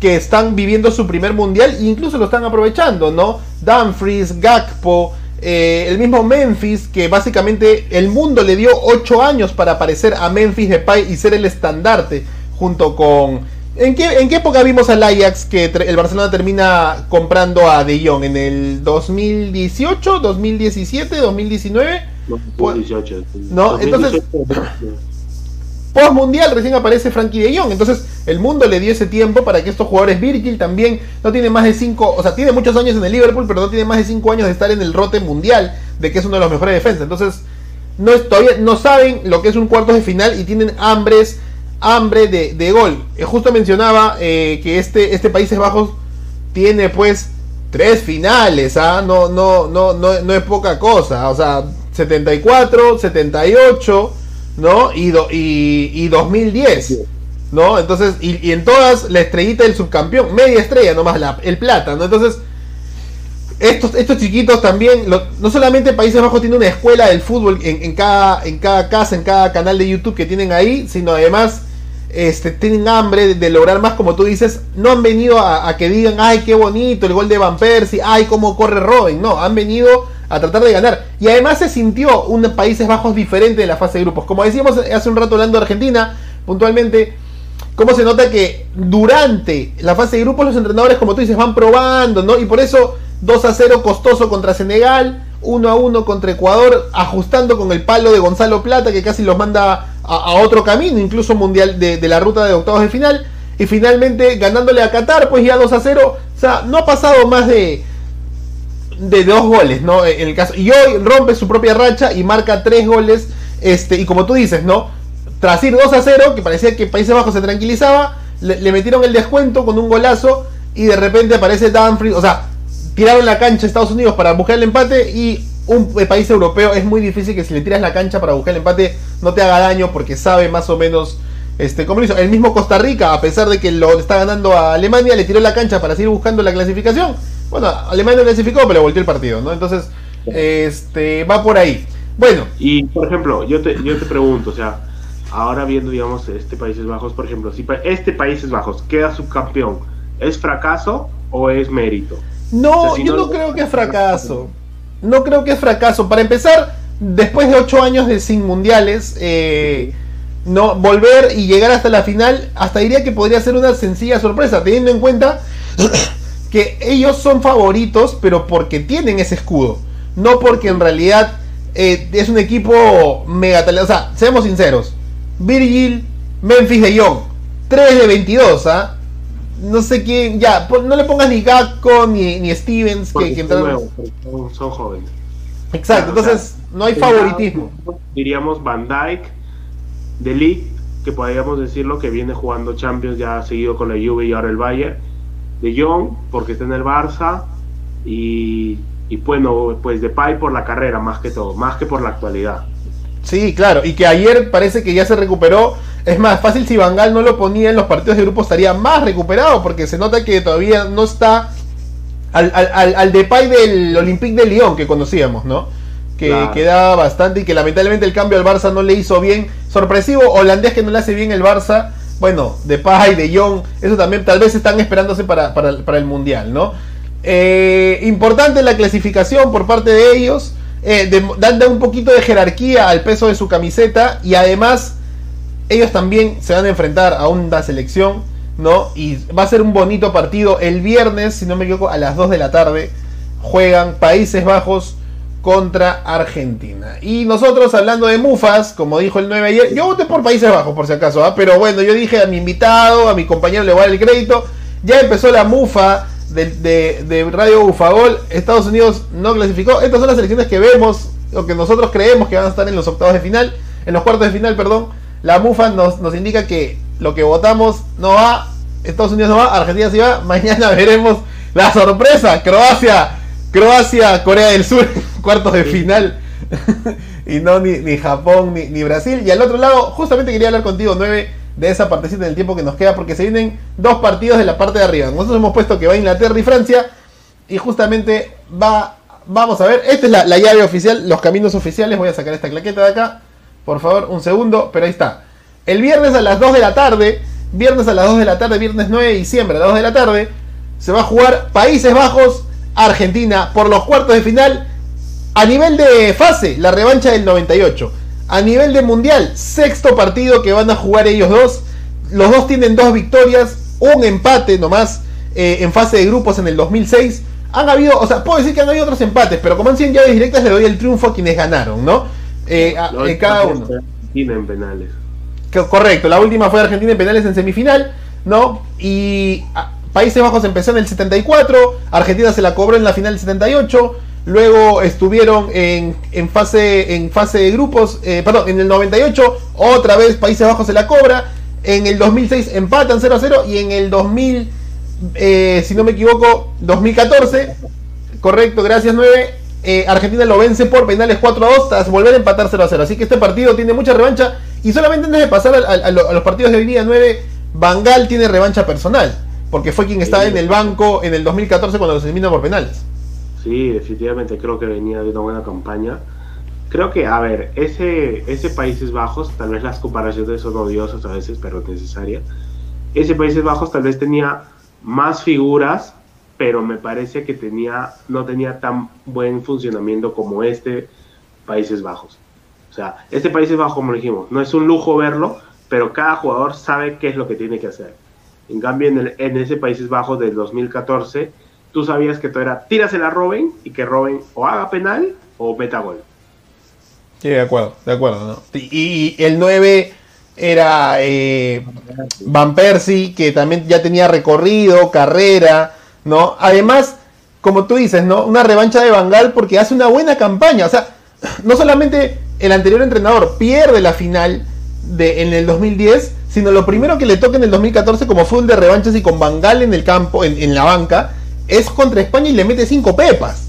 que están viviendo su primer mundial e incluso lo están aprovechando, ¿no? Dumfries, Gakpo, eh, el mismo Memphis, que básicamente el mundo le dio 8 años para aparecer a Memphis Depay y ser el estandarte junto con... ¿En qué, ¿En qué época vimos al Ajax que el Barcelona termina comprando a De Jong? ¿En el 2018, 2017, 2019? 2018. No, entonces post mundial recién aparece Frankie de Jong. Entonces el mundo le dio ese tiempo para que estos jugadores, Virgil también no tiene más de 5, o sea, tiene muchos años en el Liverpool, pero no tiene más de 5 años de estar en el rote mundial, de que es uno de los mejores defensas. Entonces no, todavía no saben lo que es un cuarto de final y tienen hambres, hambre de, gol. Eh, justo mencionaba eh, que este, este Países Bajos tiene pues tres finales, ¿ah? no, no, no, no, no es poca cosa. O sea, 74, 78 ¿no? Y, y, 2010, ¿no? Entonces, y, en todas la estrellita del subcampeón, media estrella nomás, la, el plata, ¿no? Entonces, estos, estos chiquitos también, no solamente Países Bajos tiene una escuela del fútbol en, cada, en cada casa, en cada canal de YouTube que tienen ahí, sino además este, tienen hambre de, lograr más, como tú dices, no han venido a, que digan, ay, qué bonito el gol de Van Persie, ay, cómo corre Robin, no, han venido a tratar de ganar. Y además se sintió un Países Bajos diferente de la fase de grupos. Como decíamos hace un rato hablando de Argentina, puntualmente, cómo se nota que durante la fase de grupos los entrenadores, como tú dices, van probando, ¿no? Y por eso 2 a 0 costoso contra Senegal, 1 a 1 contra Ecuador, ajustando con el palo de Gonzalo Plata, que casi los manda a, otro camino, incluso mundial de, la ruta de octavos de final. Y finalmente ganándole a Qatar, pues ya 2 a 0. O sea, no ha pasado más de de dos goles, ¿no? En el caso. Y hoy rompe su propia racha y marca tres goles. Este, y como tú dices, ¿no? Tras ir 2 a 0, que parecía que Países Bajos se tranquilizaba, le, metieron el descuento con un golazo y de repente aparece Dumfries. O sea, tiraron la cancha a Estados Unidos para buscar el empate y un país europeo es muy difícil que si le tiras la cancha para buscar el empate no te haga daño porque sabe más o menos este, cómo lo hizo. El mismo Costa Rica, a pesar de que lo está ganando a Alemania, le tiró la cancha para seguir buscando la clasificación bueno, Alemania clasificó, pero volteó el partido, ¿no? Entonces, este, va por ahí. Bueno. Y, por ejemplo, yo te, yo te pregunto, o sea, ahora viendo, digamos, este Países Bajos, por ejemplo, si este Países Bajos queda subcampeón, ¿es fracaso o es mérito? No, yo no, creo que es fracaso. No creo que es fracaso. Para empezar, después de ocho años de sin mundiales, eh, no volver y llegar hasta la final, hasta diría que podría ser una sencilla sorpresa, teniendo en cuenta que ellos son favoritos, pero porque tienen ese escudo. No porque en realidad eh, es un equipo mega. O sea, seamos sinceros. Virgil, Memphis de Jong, 3 de 22, ¿ah? No sé quién, ya, no le pongas ni Gakko ni, ni Stevens que, que entraron. Son, jóvenes. Exacto, entonces no hay favoritismo. Diríamos Van Dyke, De Ligt, que podríamos decirlo que viene jugando Champions ya seguido con la Juve y ahora el Bayern. De Jong, porque está en el Barça. Y, y bueno, pues de Pai por la carrera, más que todo, más que por la actualidad. Sí, claro, y que ayer parece que ya se recuperó. Es más fácil si Bangal no lo ponía en los partidos de grupo estaría más recuperado porque se nota que todavía no está al, al, al Depay del Olympique de Lyon que conocíamos, ¿no? Que quedaba bastante y que lamentablemente el cambio al Barça no le hizo bien. Sorpresivo, holandés que no le hace bien el Barça. Bueno, Depay, de Jong, eso también tal vez están esperándose para, para, para el Mundial, ¿no? Eh, importante la clasificación por parte de ellos eh, dan, un poquito de jerarquía al peso de su camiseta y además ellos también se van a enfrentar a una selección, ¿no? Y va a ser un bonito partido el viernes, si no me equivoco, a las 2 de la tarde juegan Países Bajos contra Argentina. Y nosotros hablando de Mufas, como dijo el 9 ayer, yo voté por Países Bajos por si acaso, ¿ah? pero bueno, yo dije a mi invitado, a mi compañero le voy a dar el crédito, ya empezó la Mufa de, de, Radio Bufagol, Estados Unidos no clasificó. Estas son las selecciones que vemos, o que nosotros creemos que van a estar en los octavos de final, en los cuartos de final, perdón. La MUFA nos indica que lo que votamos no va, Estados Unidos no va, Argentina sí va. Mañana veremos la sorpresa, Croacia, Croacia, Corea del Sur, cuartos de final. y no ni, ni Japón ni, ni, Brasil. Y al otro lado, justamente quería hablar contigo, 9 de esa partecita del tiempo que nos queda, porque se vienen dos partidos de la parte de arriba. Nosotros hemos puesto que va Inglaterra y Francia, y justamente va, vamos a ver, esta es la, llave oficial, los caminos oficiales, voy a sacar esta claqueta de acá, por favor, un segundo, pero ahí está. El viernes a las 2 de la tarde, viernes a las 2 de la tarde, viernes 9 de diciembre a las 2 de la tarde, se va a jugar Países Bajos, Argentina, por los cuartos de final, a nivel de fase, la revancha del 98. A nivel de mundial, sexto partido que van a jugar ellos dos. Los dos tienen dos victorias, un empate nomás eh, en fase de grupos en el 2006. Han habido, o sea, puedo decir que han habido otros empates, pero como han sido llaves directas, le doy el triunfo a quienes ganaron, ¿no? Eh, eh, cada uno. Argentina en penales. Correcto, la última fue Argentina en penales en semifinal, ¿no? Y ah, Países Bajos empezó en el 74, Argentina se la cobró en la final del 78. Luego estuvieron en, fase, en fase de grupos, eh, perdón, en el 98 otra vez Países Bajos se la cobra, en el 2006 empatan 0 a 0 y en el 2000, eh, si no me equivoco, 2014, correcto, gracias 9, eh, Argentina lo vence por penales 4 a 2 tras volver a empatar 0 a 0. Así que este partido tiene mucha revancha y solamente antes de pasar a, los partidos de hoy día 9, Bangal tiene revancha personal, porque fue quien estaba en el banco en el 2014 cuando los elimina por penales. Sí, definitivamente creo que venía de una buena campaña. Creo que, a ver, ese, ese Países Bajos, tal vez las comparaciones son odiosas a veces, pero necesarias. Ese Países Bajos tal vez tenía más figuras, pero me parece que tenía, no tenía tan buen funcionamiento como este Países Bajos. O sea, este Países Bajos, como dijimos, no es un lujo verlo, pero cada jugador sabe qué es lo que tiene que hacer. En cambio, en, el, en ese Países Bajos del 2014, tú sabías que todo era tírasela a Robin y que Robin o haga penal o meta gol. Sí, de acuerdo, de acuerdo. ¿no? Y, el 9 era eh, Van Persie, que también ya tenía recorrido, carrera, ¿no? Además, como tú dices, ¿no? Una revancha de Bangal porque hace una buena campaña. O sea, no solamente el anterior entrenador pierde la final de, en el 2010, sino lo primero que le toca en el 2014 como fue un de revanchas y con Bangal en el campo, en, en la banca, es contra España y le mete cinco pepas,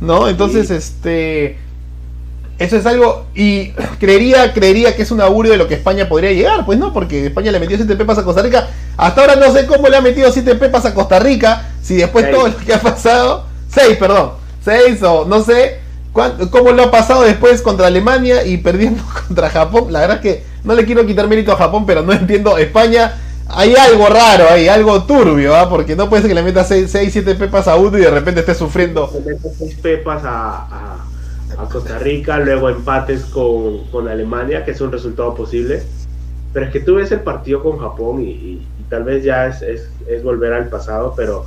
¿no? Entonces, este... Eso es algo, y creería, creería que es un augurio de lo que España podría llegar, pues no, porque España le metió siete pepas a Costa Rica. Hasta ahora no sé cómo le ha metido siete pepas a Costa Rica, si después todo lo que ha pasado, seis, perdón, seis o no sé cómo lo ha pasado después contra Alemania y perdiendo contra Japón. La verdad es que no le quiero quitar mérito a Japón, pero no entiendo. España hay algo raro ahí, algo turbio, ¿ah? porque no puede ser que le metas 6, 7 pepas a uno y de repente esté sufriendo. Le metas 6 pepas a, Costa Rica, luego empates con, Alemania, que es un resultado posible. Pero es que tú ves el partido con Japón y, tal vez ya es, es, volver al pasado, pero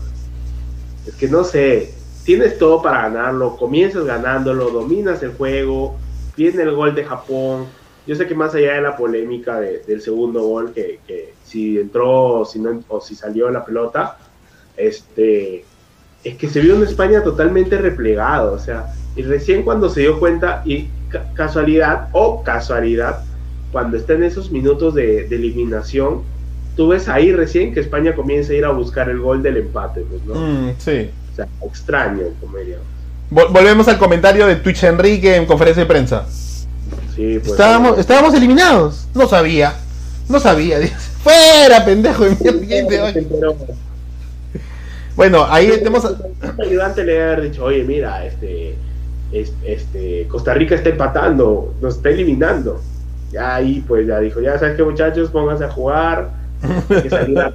es que no sé, tienes todo para ganarlo, comienzas ganándolo, dominas el juego, viene el gol de Japón. Yo sé que más allá de la polémica del segundo gol, que, que, si entró o si, no, o si salió la pelota, este, es que se vio en España totalmente replegado. O sea, y recién cuando se dio cuenta, y casualidad o casualidad, cuando está en esos minutos de, eliminación, tú ves ahí recién que España comienza a ir a buscar el gol del empate, pues, ¿no? Mm, sí. Sea, extraño, como diríamos. volvemos al comentario de Twitch Enrique en conferencia de prensa. Sí, pues, estábamos, estábamos eliminados. No sabía. No sabía. Fuera, pendejo Bueno, ahí tenemos. El ayudante le haber dicho, oye, mira, este, este, Costa Rica está empatando, nos está eliminando. Ya ahí, pues ya dijo, ya sabes que muchachos, pónganse a jugar.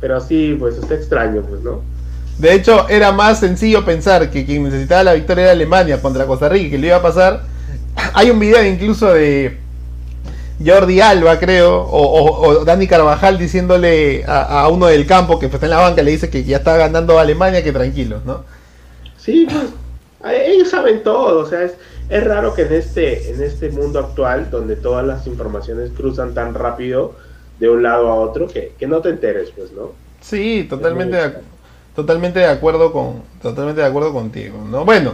Pero sí, pues está extraño, pues, ¿no? De hecho, era más sencillo pensar que quien necesitaba la victoria era Alemania contra Costa Rica, que le iba a pasar. Hay un video incluso de Jordi Alba, creo, o, Dani Carvajal diciéndole a, uno del campo que está en la banca, le dice que ya está ganando Alemania, que tranquilos, ¿no? Sí, pues ellos saben todo, o sea, es, es raro que en este, en este mundo actual, donde todas las informaciones cruzan tan rápido de un lado a otro, que, no te enteres, pues, ¿no? Sí, totalmente, de, totalmente de acuerdo con, totalmente de acuerdo contigo, ¿no? Bueno,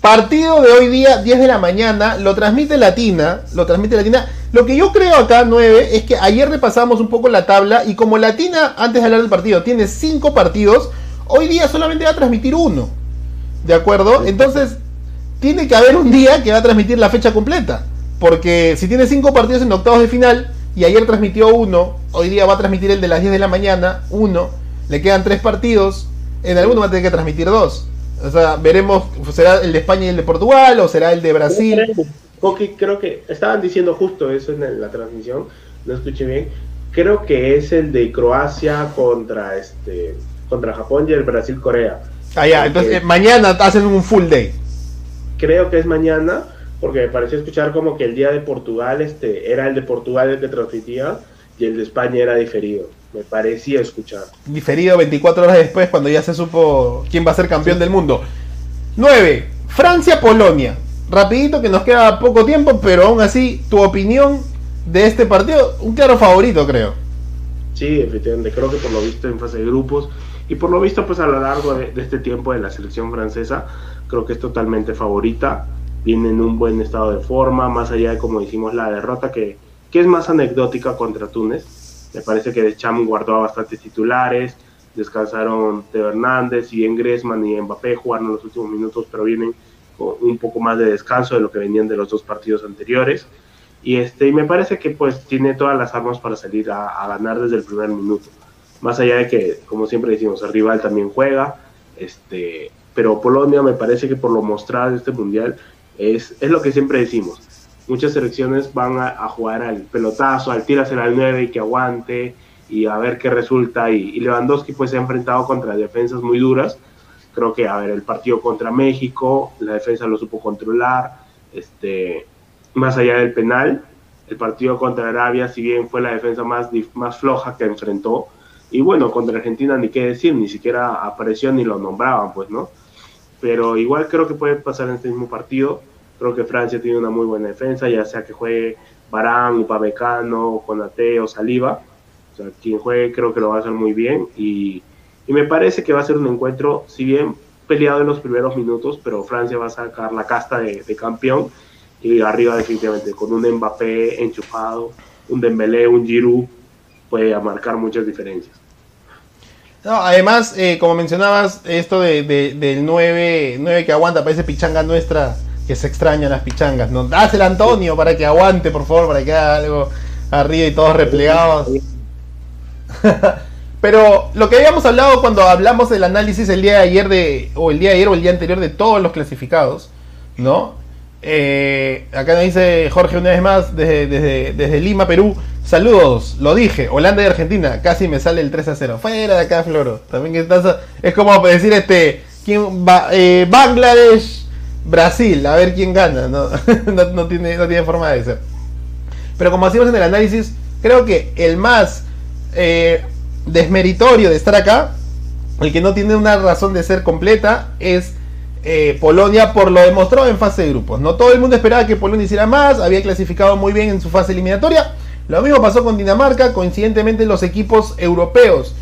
partido de hoy día, 10 de la mañana, lo transmite Latina, lo transmite Latina. Lo que yo creo acá, 9, es que ayer repasamos un poco la tabla y como Latina, antes de hablar del partido, tiene 5 partidos, hoy día solamente va a transmitir uno. ¿De acuerdo? Entonces, tiene que haber un día que va a transmitir la fecha completa. Porque si tiene cinco partidos en octavos de final y ayer transmitió uno, hoy día va a transmitir el de las 10 de la mañana, uno, le quedan tres partidos, en alguno va a tener que transmitir dos. O sea, veremos, ¿será el de España y el de Portugal o será el de Brasil? creo que estaban diciendo justo eso en la transmisión, no escuché bien. Creo que es el de Croacia contra este contra Japón y el Brasil Corea. Ah, ya, entonces mañana hacen un full day. Creo que es mañana, porque me pareció escuchar como que el día de Portugal este era el de Portugal el que transmitía y el de España era diferido. Me parecía escuchar. Diferido 24 horas después, cuando ya se supo quién va a ser campeón del mundo. 9. Francia-Polonia. Rapidito que nos queda poco tiempo, pero aún así, tu opinión de este partido, un claro favorito, creo. Sí, efectivamente, creo que por lo visto en fase de grupos y por lo visto, pues a lo largo de, este tiempo de la selección francesa, creo que es totalmente favorita. Viene en un buen estado de forma, más allá de, como decimos, la derrota que, que es más anecdótica contra Túnez. Me parece que Deschamps guardó a bastantes titulares, descansaron Teo Hernández y en Griezmann y Mbappé jugaron los últimos minutos, pero vienen con un poco más de descanso de lo que venían de los dos partidos anteriores. Y, este, y me parece que pues tiene todas las armas para salir a ganar desde el primer minuto más allá de que, como siempre decimos, el rival también juega, este, pero Polonia me parece que por lo mostrado en este mundial es, es lo que siempre decimos. Muchas selecciones van a, jugar al pelotazo, al tírasela al 9 y que aguante y a ver qué resulta. Y, Lewandowski pues se ha enfrentado contra defensas muy duras. Creo que, a ver, el partido contra México, la defensa lo supo controlar. Este, más allá del penal, el partido contra Arabia, si bien fue la defensa más, más floja que enfrentó, y bueno, contra Argentina ni qué decir, ni siquiera apareció ni lo nombraban, pues, ¿no? Pero igual creo que puede pasar en este mismo partido. Creo que Francia tiene una muy buena defensa, ya sea que juegue Barán, Upamecano, Conate o Saliva. O sea, quien juegue creo que lo va a hacer muy bien. Y, me parece que va a ser un encuentro, si bien peleado en los primeros minutos, pero Francia va a sacar la casta de, de campeón. Y arriba definitivamente, con un Mbappé enchufado, un Dembélé, un Giroud, puede marcar muchas diferencias. No, además, eh, como mencionabas, esto de, del 9, 9 que aguanta, parece pichanga nuestra, que se extrañan las pichangas. ¿no? el Antonio para que aguante, por favor, para que haga algo arriba y todos replegados. Pero lo que habíamos hablado cuando hablamos del análisis el día de ayer de, o el día de ayer o el día anterior de todos los clasificados, ¿no? Eh, acá nos dice Jorge una vez más desde, desde, desde Lima, Perú. Saludos, lo dije, Holanda y Argentina, casi me sale el 3 a 0. Fuera de acá, Floro. También estás, es como decir este, ¿quién va, eh, Bangladesh, Brasil, a ver quién gana. No, tiene, forma de ser. Pero como hacíamos en el análisis, creo que el más eh, desmeritorio de estar acá, el que no tiene una razón de ser completa, es eh, Polonia por lo demostrado en fase de grupos. No todo el mundo esperaba que Polonia hiciera más, había clasificado muy bien en su fase eliminatoria. Lo mismo pasó con Dinamarca, coincidentemente los equipos europeos,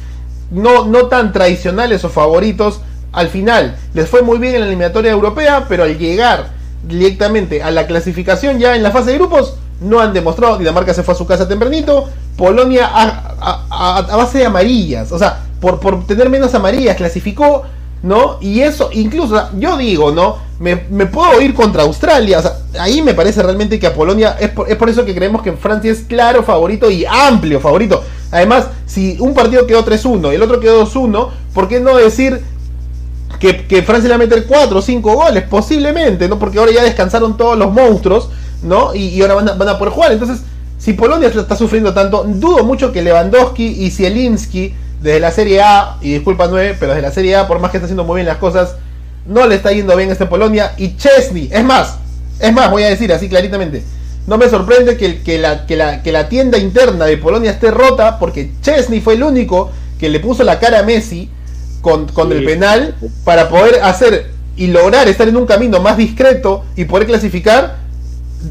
no tan tradicionales o favoritos, al final les fue muy bien en la eliminatoria europea, pero al llegar directamente a la clasificación ya en la fase de grupos, no han demostrado. Dinamarca se fue a su casa tempranito, Polonia a, base de amarillas, o sea, por, tener menos amarillas clasificó ¿no? Y eso, incluso, yo digo, ¿no? Me, puedo ir contra Australia, o sea, ahí me parece realmente que a Polonia, es por, es por eso que creemos que Francia es claro favorito y amplio favorito. Además, si un partido quedó 3-1 y el otro quedó 2-1, ¿por qué no decir que, Francia le va a meter 4 o 5 goles? Posiblemente, ¿no? Porque ahora ya descansaron todos los monstruos, ¿no? Y, ahora van a, van a poder jugar. Entonces, si Polonia está sufriendo tanto, dudo mucho que Lewandowski y Zielinski desde la Serie A, y disculpa 9, pero desde la Serie A, por más que está haciendo muy bien las cosas, no le está yendo bien a este Polonia. Y Chesney, es más, es más, voy a decir así claritamente, no me sorprende que, la, que, la, que la tienda interna de Polonia esté rota, porque Chesney fue el único que le puso la cara a Messi con, con el penal para poder hacer y lograr estar en un camino más discreto y poder clasificar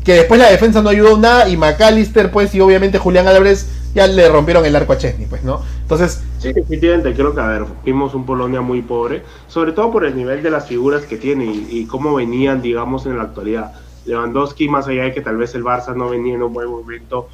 que después la defensa no ayudó nada y McAllister pues y obviamente Julián Álvarez ya le rompieron el arco a Chesney, pues, ¿no? Entonces... Sí, definitivamente, creo que, a ver, vimos un Polonia muy pobre, sobre todo por el nivel de las figuras que tiene y, cómo venían, digamos, en la actualidad. Lewandowski, más allá de que tal vez el Barça no venía en un buen momento,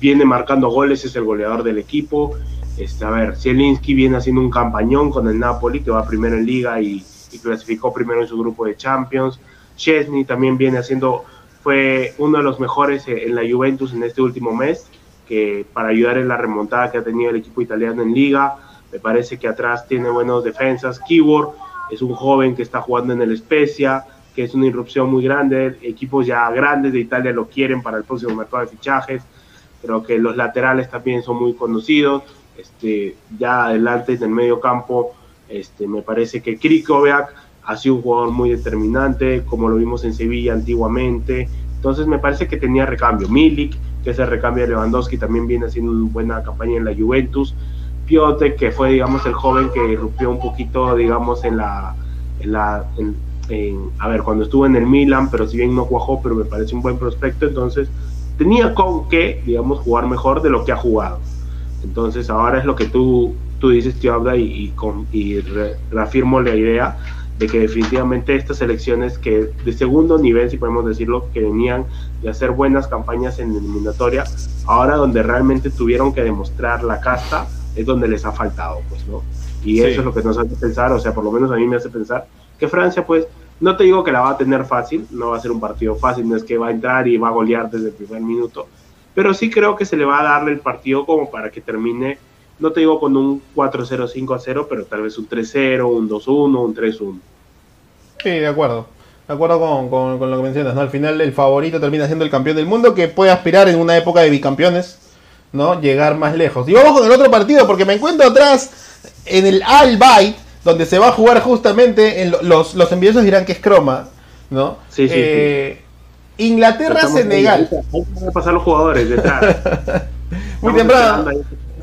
viene marcando goles, es el goleador del equipo. Este, a ver, Zielinski viene haciendo un campañón con el Napoli, que va primero en Liga y, y clasificó primero en su grupo de Champions. Chesney también viene haciendo, fue uno de los mejores en la Juventus en este último mes que para ayudar en la remontada que ha tenido el equipo italiano en liga. Me parece que atrás tiene buenas defensas. Keyword es un joven que está jugando en el Spezia, que es una irrupción muy grande. Equipos ya grandes de Italia lo quieren para el próximo mercado de fichajes. Creo que los laterales también son muy conocidos. Este, ya adelante en el medio campo, este, me parece que Krikoviak ha sido un jugador muy determinante, como lo vimos en Sevilla antiguamente. Entonces me parece que tenía recambio. Milik que es el recambio de Lewandowski, también viene haciendo una buena campaña en la Juventus. Piote, que fue, digamos, el joven que irrumpió un poquito, digamos, en la... En la a ver, cuando estuvo en el Milan, pero si bien no cuajó, pero me parece un buen prospecto, entonces tenía con qué, digamos, jugar mejor de lo que ha jugado. Entonces ahora es lo que tú, tú dices, tío Abda, y, y, con, y reafirmo la idea de que definitivamente estas elecciones que de segundo nivel, si podemos decirlo, que venían de hacer buenas campañas en eliminatoria, ahora donde realmente tuvieron que demostrar la casta, es donde les ha faltado, pues, ¿no? Y eso es lo que nos hace pensar, o sea, por lo menos a mí me hace pensar que Francia, pues, no te digo que la va a tener fácil, no va a ser un partido fácil, no es que va a entrar y va a golear desde el primer minuto, pero sí creo que se le va a darle el partido como para que termine no te digo con un 4-0, 5-0, pero tal vez un 3-0, un 2-1, un 3-1. Sí, de acuerdo. De acuerdo con, lo que mencionas, ¿no? Al final el favorito termina siendo el campeón del mundo que puede aspirar en una época de bicampeones, ¿no? Llegar más lejos. Y vamos con el otro partido porque me encuentro atrás en el Al Bayt, donde se va a jugar justamente, en los, los envidiosos dirán que es croma, ¿no? Sí, sí. Eh, Inglaterra-Senegal. Hay que pasar los jugadores detrás. Muy temprano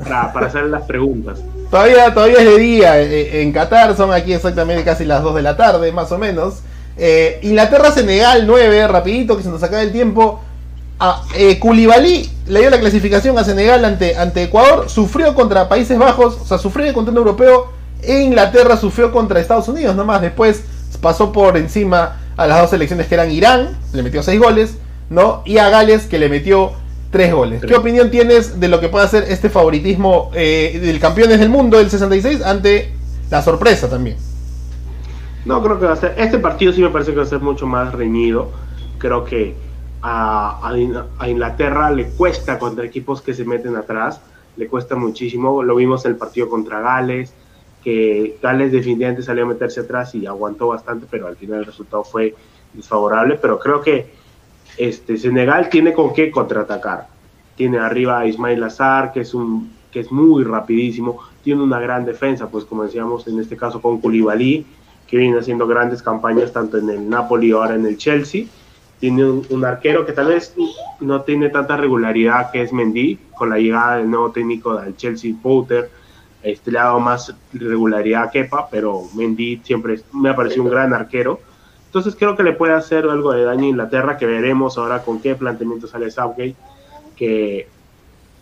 para, hacer las preguntas. Todavía, todavía es de día eh, en Qatar, son aquí exactamente casi las 2 de la tarde, más o menos. Eh, Inglaterra-Senegal 9, rapidito, que se nos acaba el tiempo. Ah, eh, le dio la clasificación a Senegal ante, ante Ecuador, sufrió contra Países Bajos, o sea, sufrió contra un europeo, e Inglaterra sufrió contra Estados Unidos nomás. Después pasó por encima a las dos selecciones que eran Irán, le metió 6 goles, ¿no? Y a Gales, que le metió Tres goles. ¿Qué opinión tienes de lo que puede hacer este favoritismo eh, del campeones del mundo del 66 ante la sorpresa también? No, creo que va a ser. Este partido sí me parece que va a ser mucho más reñido. Creo que a, a, Inglaterra le cuesta contra equipos que se meten atrás. Le cuesta muchísimo. Lo vimos en el partido contra Gales, que Gales definitivamente salió a meterse atrás y aguantó bastante, pero al final el resultado fue desfavorable. Pero creo que este, Senegal tiene con qué contraatacar. Tiene arriba a Ismail Azar, que es, un, que es muy rapidísimo. Tiene una gran defensa, pues como decíamos en este caso con Koulibaly, que viene haciendo grandes campañas tanto en el Napoli ahora en el Chelsea. Tiene un, arquero que tal vez no tiene tanta regularidad que es Mendy, con la llegada del nuevo técnico del Chelsea, Potter. Este, le ha dado más regularidad a Kepa, pero Mendy siempre me ha parecido un gran arquero Entonces creo que le puede hacer algo de daño a Inglaterra, que veremos ahora con qué planteamiento sale Southgate, que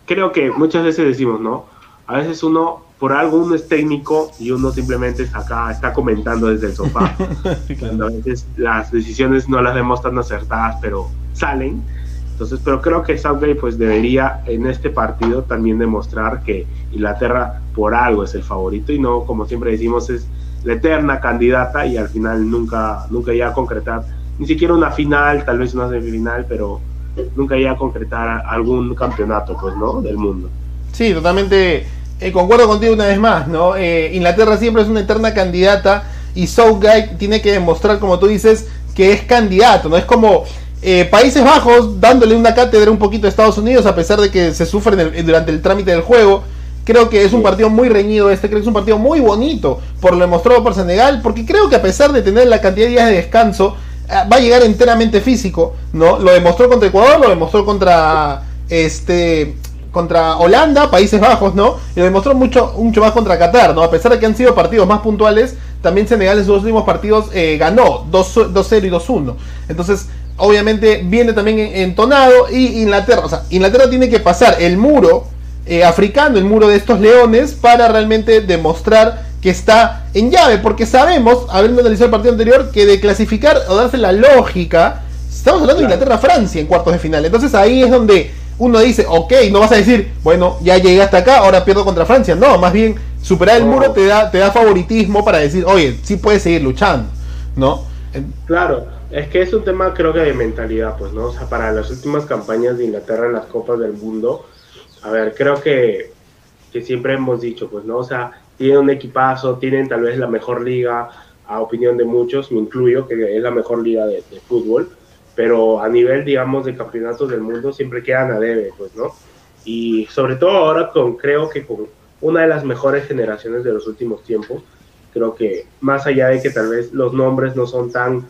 creo que muchas veces decimos, ¿no? A veces uno, por algo uno es técnico y uno simplemente está acá, está comentando desde el sofá. Cuando a veces las decisiones no las vemos tan acertadas, pero salen. Entonces, pero creo que Southgate pues debería en este partido también demostrar que Inglaterra por algo es el favorito y no, como siempre decimos, es la eterna candidata y al final nunca, nunca llega a concretar ni siquiera una final, tal vez una semifinal, pero nunca llega a concretar algún campeonato, pues, ¿no? Del mundo. Sí, totalmente eh, concuerdo contigo una vez más, ¿no? Eh, Inglaterra siempre es una eterna candidata y Southgate tiene que demostrar, como tú dices, que es candidato, ¿no? Es como eh, Países Bajos dándole una cátedra un poquito a Estados Unidos a pesar de que se sufren durante el trámite del juego. Creo que es un partido muy reñido este, creo que es un partido muy bonito por lo demostrado por Senegal, porque creo que a pesar de tener la cantidad de días de descanso, va a llegar enteramente físico, ¿no? Lo demostró contra Ecuador, lo demostró contra este contra Holanda, Países Bajos, ¿no? Y lo demostró mucho, mucho más contra Qatar, ¿no? A pesar de que han sido partidos más puntuales, también Senegal en sus últimos partidos eh, ganó 2-0 y 2-1. Entonces, obviamente viene también entonado y Inglaterra, o sea, Inglaterra tiene que pasar el muro eh, africano, el muro de estos leones, para realmente demostrar que está en llave, porque sabemos, habiendo analizado el partido anterior, que de clasificar o darse la lógica, estamos hablando de Inglaterra-Francia en cuartos de final. Entonces ahí es donde uno dice, ok, no vas a decir, bueno, ya llegué hasta acá, ahora pierdo contra Francia. No, más bien, superar el muro te da, te da favoritismo para decir, oye, sí puedes seguir luchando, ¿no? Claro, es que es un tema creo que de mentalidad, pues, ¿no? O sea, para las últimas campañas de Inglaterra en las Copas del Mundo, a ver, creo que, que siempre hemos dicho, pues, ¿no? O sea, tienen un equipazo, tienen tal vez la mejor liga, a opinión de muchos, me incluyo, que es la mejor liga de, de fútbol pero a nivel, digamos, de campeonatos del mundo siempre quedan a debe, pues, ¿no? Y sobre todo ahora con, creo que con una de las mejores generaciones de los últimos tiempos, creo que más allá de que tal vez los nombres no son tan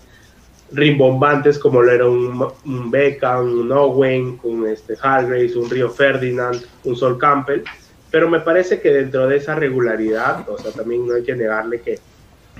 rimbombantes como lo era un, Beckham, un Owen, un este, Hargraves, un Río Ferdinand, un Sol Campbell, pero me parece que dentro de esa regularidad, o sea, también no hay que negarle que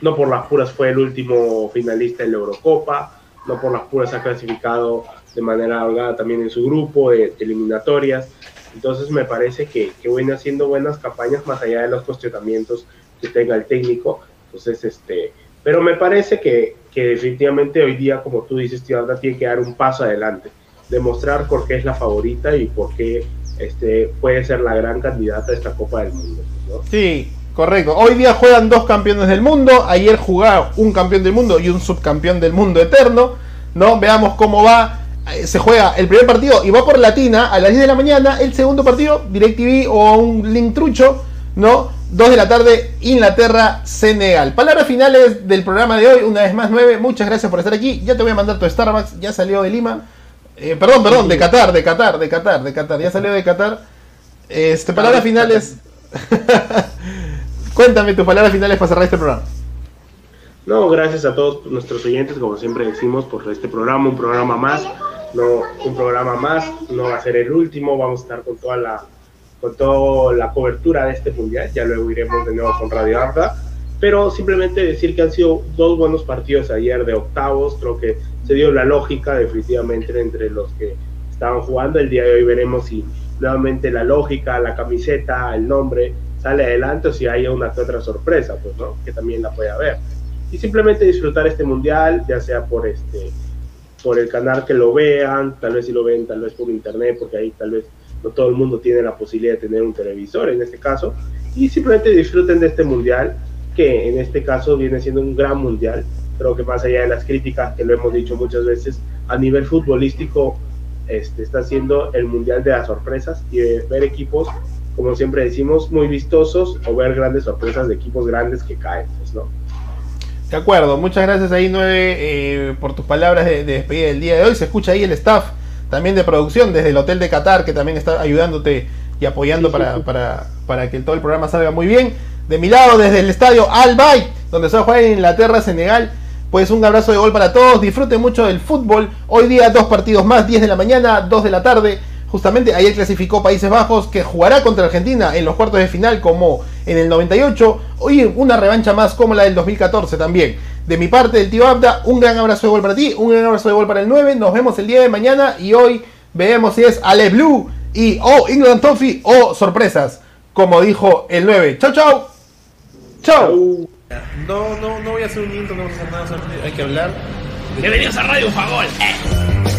no por las puras fue el último finalista en la Eurocopa, no por las puras ha clasificado de manera holgada también en su grupo de, eliminatorias. Entonces me parece que, que viene haciendo buenas campañas más allá de los cuestionamientos que tenga el técnico. Entonces, este, pero me parece que, que definitivamente hoy día, como tú dices, Tiarda tiene que dar un paso adelante, demostrar por qué es la favorita y por qué este, puede ser la gran candidata a esta Copa del Mundo. Sí, Correcto. Hoy día juegan dos campeones del mundo. Ayer jugaron un campeón del mundo y un subcampeón del mundo eterno. ¿no? Veamos cómo va. Eh, se juega el primer partido y va por Latina a las 10 de la mañana. El segundo partido, DirecTV o un link trucho, ¿no? 2 de la tarde, Inglaterra, Senegal. Palabras finales del programa de hoy, una vez más 9. Muchas gracias por estar aquí. Ya te voy a mandar tu Starbucks, ya salió de Lima. Eh, perdón, perdón, de Qatar, de Qatar, de Qatar, de Qatar. Ya salió de Qatar. Este, palabras finales. Cuéntame tus palabras finales para cerrar este programa. No, gracias a todos nuestros oyentes, como siempre decimos, por este programa, un programa más, no un programa más, no va a ser el último, vamos a estar con toda la con toda la cobertura de este mundial, ya luego iremos de nuevo con Radio Arda, pero simplemente decir que han sido dos buenos partidos ayer de octavos, creo que se dio la lógica definitivamente entre los que estaban jugando, el día de hoy veremos si nuevamente la lógica, la camiseta, el nombre, sale adelante o si hay una que otra sorpresa, pues, ¿no? Que también la puede haber. Y simplemente disfrutar este mundial, ya sea por este por el canal que lo vean, tal vez si lo ven, tal vez por internet, porque ahí tal vez no todo el mundo tiene la posibilidad de tener un televisor en este caso, y simplemente disfruten de este mundial, que en este caso viene siendo un gran mundial, creo que más allá de las críticas que lo hemos dicho muchas veces, a nivel futbolístico este, está siendo el mundial de las sorpresas y de ver equipos como siempre decimos, muy vistosos o ver grandes sorpresas de equipos grandes que caen, pues, ¿no? De acuerdo, muchas gracias ahí, Nueve, eh, por tus palabras de, despedida del día de hoy. Se escucha ahí el staff también de producción desde el Hotel de Qatar, que también está ayudándote y apoyando para, Para, para, que todo el programa salga muy bien. De mi lado, desde el estadio Al Bayt, donde se va a jugar en Inglaterra, Senegal. Pues un abrazo de gol para todos. Disfruten mucho del fútbol. Hoy día dos partidos más, 10 de la mañana, 2 de la tarde. Justamente ayer clasificó Países Bajos que jugará contra Argentina en los cuartos de final como en el 98. Hoy una revancha más como la del 2014 también. De mi parte, del tío Abda, un gran abrazo de gol para ti, un gran abrazo de gol para el 9. Nos vemos el día de mañana y hoy veremos si es Ale Blue y o England Toffee o sorpresas, como dijo el 9. Chau, chau. Chau. No, no, no voy a hacer un intro, no vamos a hacer nada, hay que hablar. Bienvenidos a Radio Fagol. Eh.